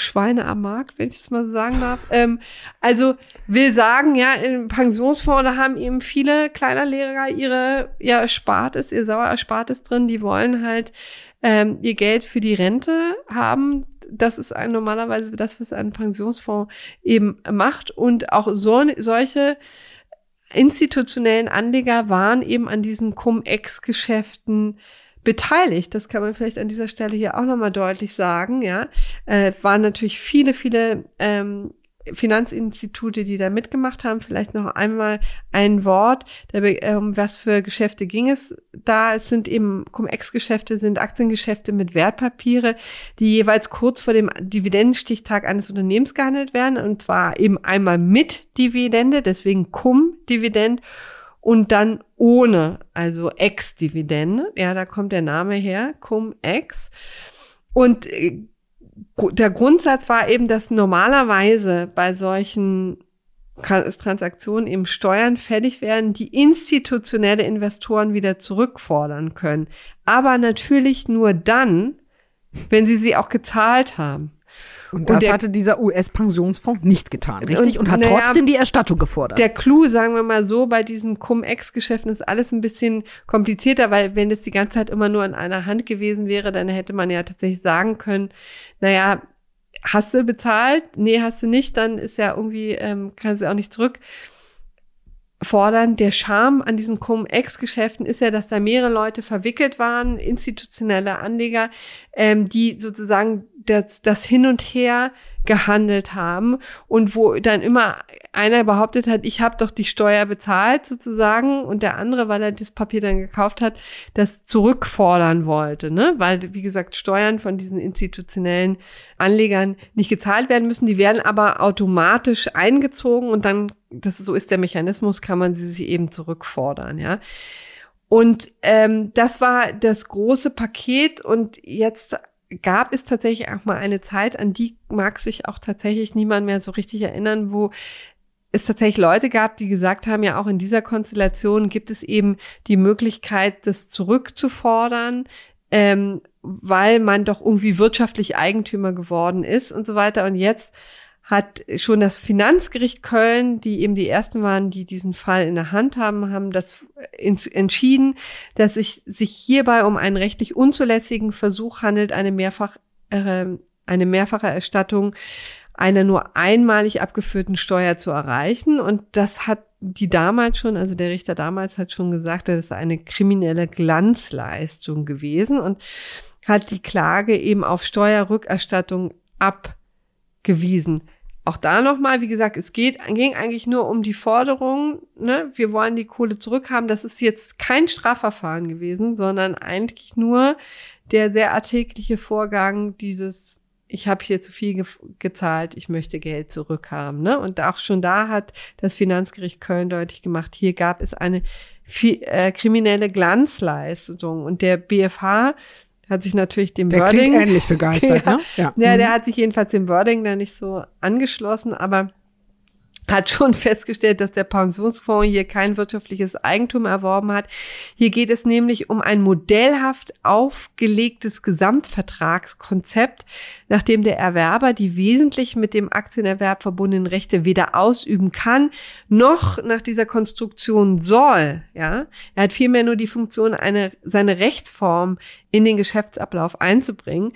Schweine am Markt, wenn ich das mal so sagen darf. Ähm, also will sagen, ja, im Pensionsfonds, da haben eben viele kleiner Lehrer ihre ja, Erspartes, ihr sauer Erspartes drin, die wollen halt ähm, ihr Geld für die Rente haben. Das ist ein, normalerweise das, was ein Pensionsfonds eben macht. Und auch so, solche institutionellen Anleger waren eben an diesen Cum-Ex-Geschäften beteiligt. Das kann man vielleicht an dieser Stelle hier auch nochmal deutlich sagen. Ja, äh, waren natürlich viele, viele ähm, Finanzinstitute, die da mitgemacht haben. Vielleicht noch einmal ein Wort, der, um was für Geschäfte ging es da. Es sind eben Cum-Ex-Geschäfte, sind Aktiengeschäfte mit Wertpapiere, die jeweils kurz vor dem Dividendenstichtag eines Unternehmens gehandelt werden. Und zwar eben einmal mit Dividende, deswegen Cum-Dividend und dann ohne, also Ex-Dividende. Ja, da kommt der Name her, Cum-Ex. Und äh, der Grundsatz war eben, dass normalerweise bei solchen Transaktionen eben Steuern fällig werden, die institutionelle Investoren wieder zurückfordern können. Aber natürlich nur dann, wenn sie sie auch gezahlt haben. Und das und der, hatte dieser US-Pensionsfonds nicht getan, richtig? Und, und hat trotzdem die Erstattung gefordert. Der Clou, sagen wir mal so, bei diesen Cum-Ex-Geschäften ist alles ein bisschen komplizierter, weil wenn es die ganze Zeit immer nur in einer Hand gewesen wäre, dann hätte man ja tatsächlich sagen können, naja, hast du bezahlt? Nee, hast du nicht, dann ist ja irgendwie, ähm, kannst du auch nicht zurück fordern. Der Charme an diesen Cum-Ex-Geschäften ist ja, dass da mehrere Leute verwickelt waren, institutionelle Anleger, ähm, die sozusagen das, das Hin und Her gehandelt haben und wo dann immer einer behauptet hat, ich habe doch die Steuer bezahlt sozusagen und der andere, weil er das Papier dann gekauft hat, das zurückfordern wollte, ne? Weil wie gesagt Steuern von diesen institutionellen Anlegern nicht gezahlt werden müssen, die werden aber automatisch eingezogen und dann, das so ist der Mechanismus, kann man sie sich eben zurückfordern, ja. Und ähm, das war das große Paket und jetzt gab es tatsächlich auch mal eine Zeit, an die mag sich auch tatsächlich niemand mehr so richtig erinnern, wo es tatsächlich Leute gab, die gesagt haben, ja auch in dieser Konstellation gibt es eben die Möglichkeit, das zurückzufordern, ähm, weil man doch irgendwie wirtschaftlich Eigentümer geworden ist und so weiter. Und jetzt hat schon das Finanzgericht Köln, die eben die ersten waren, die diesen Fall in der Hand haben, haben das entschieden, dass es sich hierbei um einen rechtlich unzulässigen Versuch handelt, eine mehrfach äh, eine mehrfache Erstattung einer nur einmalig abgeführten Steuer zu erreichen. Und das hat die damals schon, also der Richter damals hat schon gesagt, das ist eine kriminelle Glanzleistung gewesen und hat die Klage eben auf Steuerrückerstattung abgewiesen. Auch da nochmal, wie gesagt, es geht, ging eigentlich nur um die Forderung, ne, wir wollen die Kohle zurückhaben. Das ist jetzt kein Strafverfahren gewesen, sondern eigentlich nur der sehr alltägliche Vorgang dieses, ich habe hier zu viel ge gezahlt, ich möchte Geld zurückhaben. Ne? Und auch schon da hat das Finanzgericht Köln deutlich gemacht, hier gab es eine äh, kriminelle Glanzleistung. Und der BFH hat sich natürlich dem der Wording. Ähnlich begeistert, ja, ne? Ja. ja, der mhm. hat sich jedenfalls dem Wording da nicht so angeschlossen, aber hat schon festgestellt, dass der Pensionsfonds hier kein wirtschaftliches Eigentum erworben hat. Hier geht es nämlich um ein modellhaft aufgelegtes Gesamtvertragskonzept, nachdem der Erwerber die wesentlich mit dem Aktienerwerb verbundenen Rechte weder ausüben kann, noch nach dieser Konstruktion soll. Ja, er hat vielmehr nur die Funktion, eine, seine Rechtsform in den Geschäftsablauf einzubringen.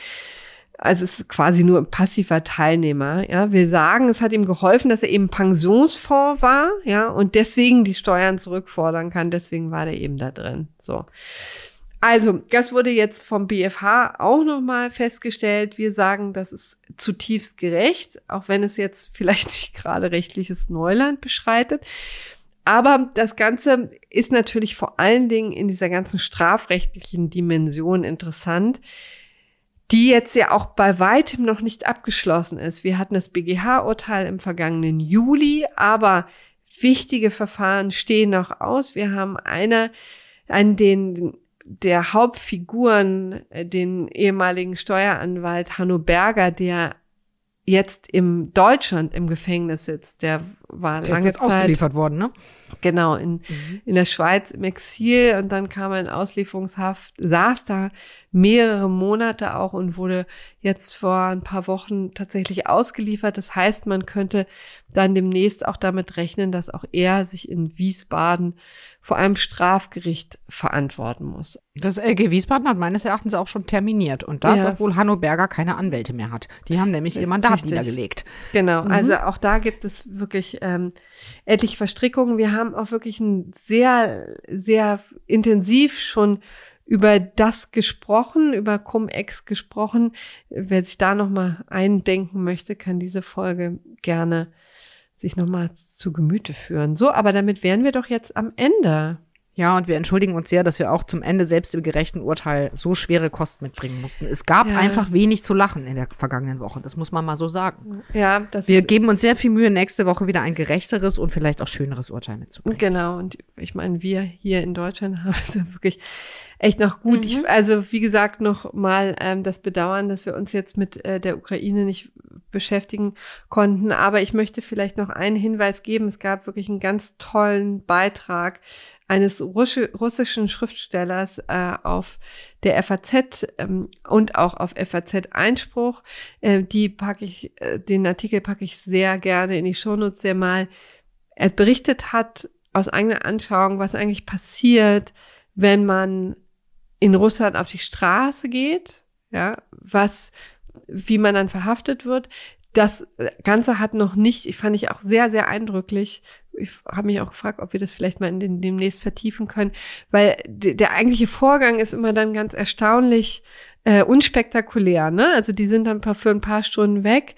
Also es ist quasi nur ein passiver Teilnehmer. Ja, wir sagen, es hat ihm geholfen, dass er eben Pensionsfonds war, ja, und deswegen die Steuern zurückfordern kann. Deswegen war der eben da drin. So. Also, das wurde jetzt vom BFH auch nochmal festgestellt. Wir sagen, das ist zutiefst gerecht, auch wenn es jetzt vielleicht nicht gerade rechtliches Neuland beschreitet. Aber das Ganze ist natürlich vor allen Dingen in dieser ganzen strafrechtlichen Dimension interessant die jetzt ja auch bei weitem noch nicht abgeschlossen ist. Wir hatten das BGH-Urteil im vergangenen Juli, aber wichtige Verfahren stehen noch aus. Wir haben einer, an den der Hauptfiguren, äh, den ehemaligen Steueranwalt Hanno Berger, der jetzt im Deutschland im Gefängnis sitzt, der war Der lange ist jetzt Zeit ausgeliefert worden, ne? Genau, in, Mhm. in der Schweiz im Exil und dann kam er in Auslieferungshaft, saß da mehrere Monate auch und wurde jetzt vor ein paar Wochen tatsächlich ausgeliefert. Das heißt, man könnte dann demnächst auch damit rechnen, dass auch er sich in Wiesbaden vor einem Strafgericht verantworten muss. Das LG Wiesbaden hat meines Erachtens auch schon terminiert. Und das, Ja. obwohl Hanno Berger keine Anwälte mehr hat. Die haben nämlich ihr Mandat Richtig. niedergelegt. Genau, Mhm. also auch da gibt es wirklich ähm, etliche Verstrickungen. Wir haben auch wirklich ein sehr, sehr intensiv schon über das gesprochen, über Cum-Ex gesprochen. Wer sich da nochmal eindenken möchte, kann diese Folge gerne sich nochmal zu Gemüte führen. So, aber damit wären wir doch jetzt am Ende. Ja, und wir entschuldigen uns sehr, dass wir auch zum Ende selbst im gerechten Urteil so schwere Kost mitbringen mussten. Es gab Ja. einfach wenig zu lachen in der vergangenen Woche. Das muss man mal so sagen. Ja, das Wir geben uns sehr viel Mühe, nächste Woche wieder ein gerechteres und vielleicht auch schöneres Urteil mitzubringen. Genau, und ich meine, wir hier in Deutschland haben es ja wirklich echt noch gut. Mhm. Ich, also wie gesagt, noch mal ähm, das Bedauern, dass wir uns jetzt mit äh, der Ukraine nicht beschäftigen konnten. Aber ich möchte vielleicht noch einen Hinweis geben. Es gab wirklich einen ganz tollen Beitrag eines Russi russischen Schriftstellers äh, auf der FAZ ähm, und auch auf FAZ Einspruch. Äh, die packe ich, äh, den Artikel packe ich sehr gerne in die Shownotes, der mal er berichtet hat aus eigener Anschauung, was eigentlich passiert, wenn man in Russland auf die Straße geht, ja, was, wie man dann verhaftet wird. Das Ganze hat noch nicht, ich fand ich auch sehr, sehr eindrücklich. Ich habe mich auch gefragt, ob wir das vielleicht mal in den, demnächst vertiefen können, weil de, der eigentliche Vorgang ist immer dann ganz erstaunlich äh, unspektakulär. Ne? Also die sind dann für ein paar Stunden weg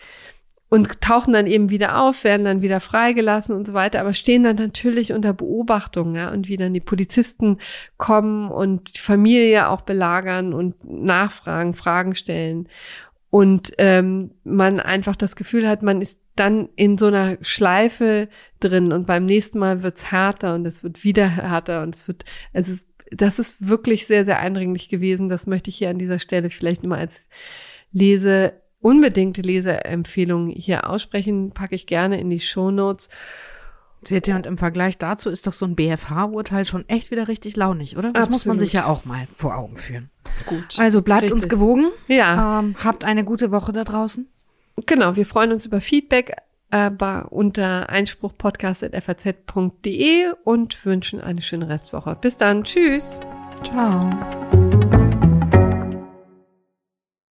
und tauchen dann eben wieder auf, werden dann wieder freigelassen und so weiter, aber stehen dann natürlich unter Beobachtung, ja, und wie dann die Polizisten kommen und die Familie auch belagern und nachfragen, Fragen stellen und ähm, man einfach das Gefühl hat, man ist dann in so einer Schleife drin und beim nächsten Mal wird's härter und es wird wieder härter und es wird, also es, das ist wirklich sehr, sehr eindringlich gewesen. Das möchte ich hier an dieser Stelle vielleicht immer als Lese unbedingte Leseempfehlung hier aussprechen, packe ich gerne in die Show Notes. Seht ihr, und im Vergleich dazu ist doch so ein BFH-Urteil schon echt wieder richtig launig, oder? Das muss man Absolut. sich ja auch mal vor Augen führen. Gut. Also bleibt uns Richtig. gewogen. Ja, Ähm, habt eine gute Woche da draußen. genau. Wir freuen uns über Feedback äh, unter einspruchpodcast.faz.de und wünschen eine schöne Restwoche. Bis dann. Tschüss. Ciao.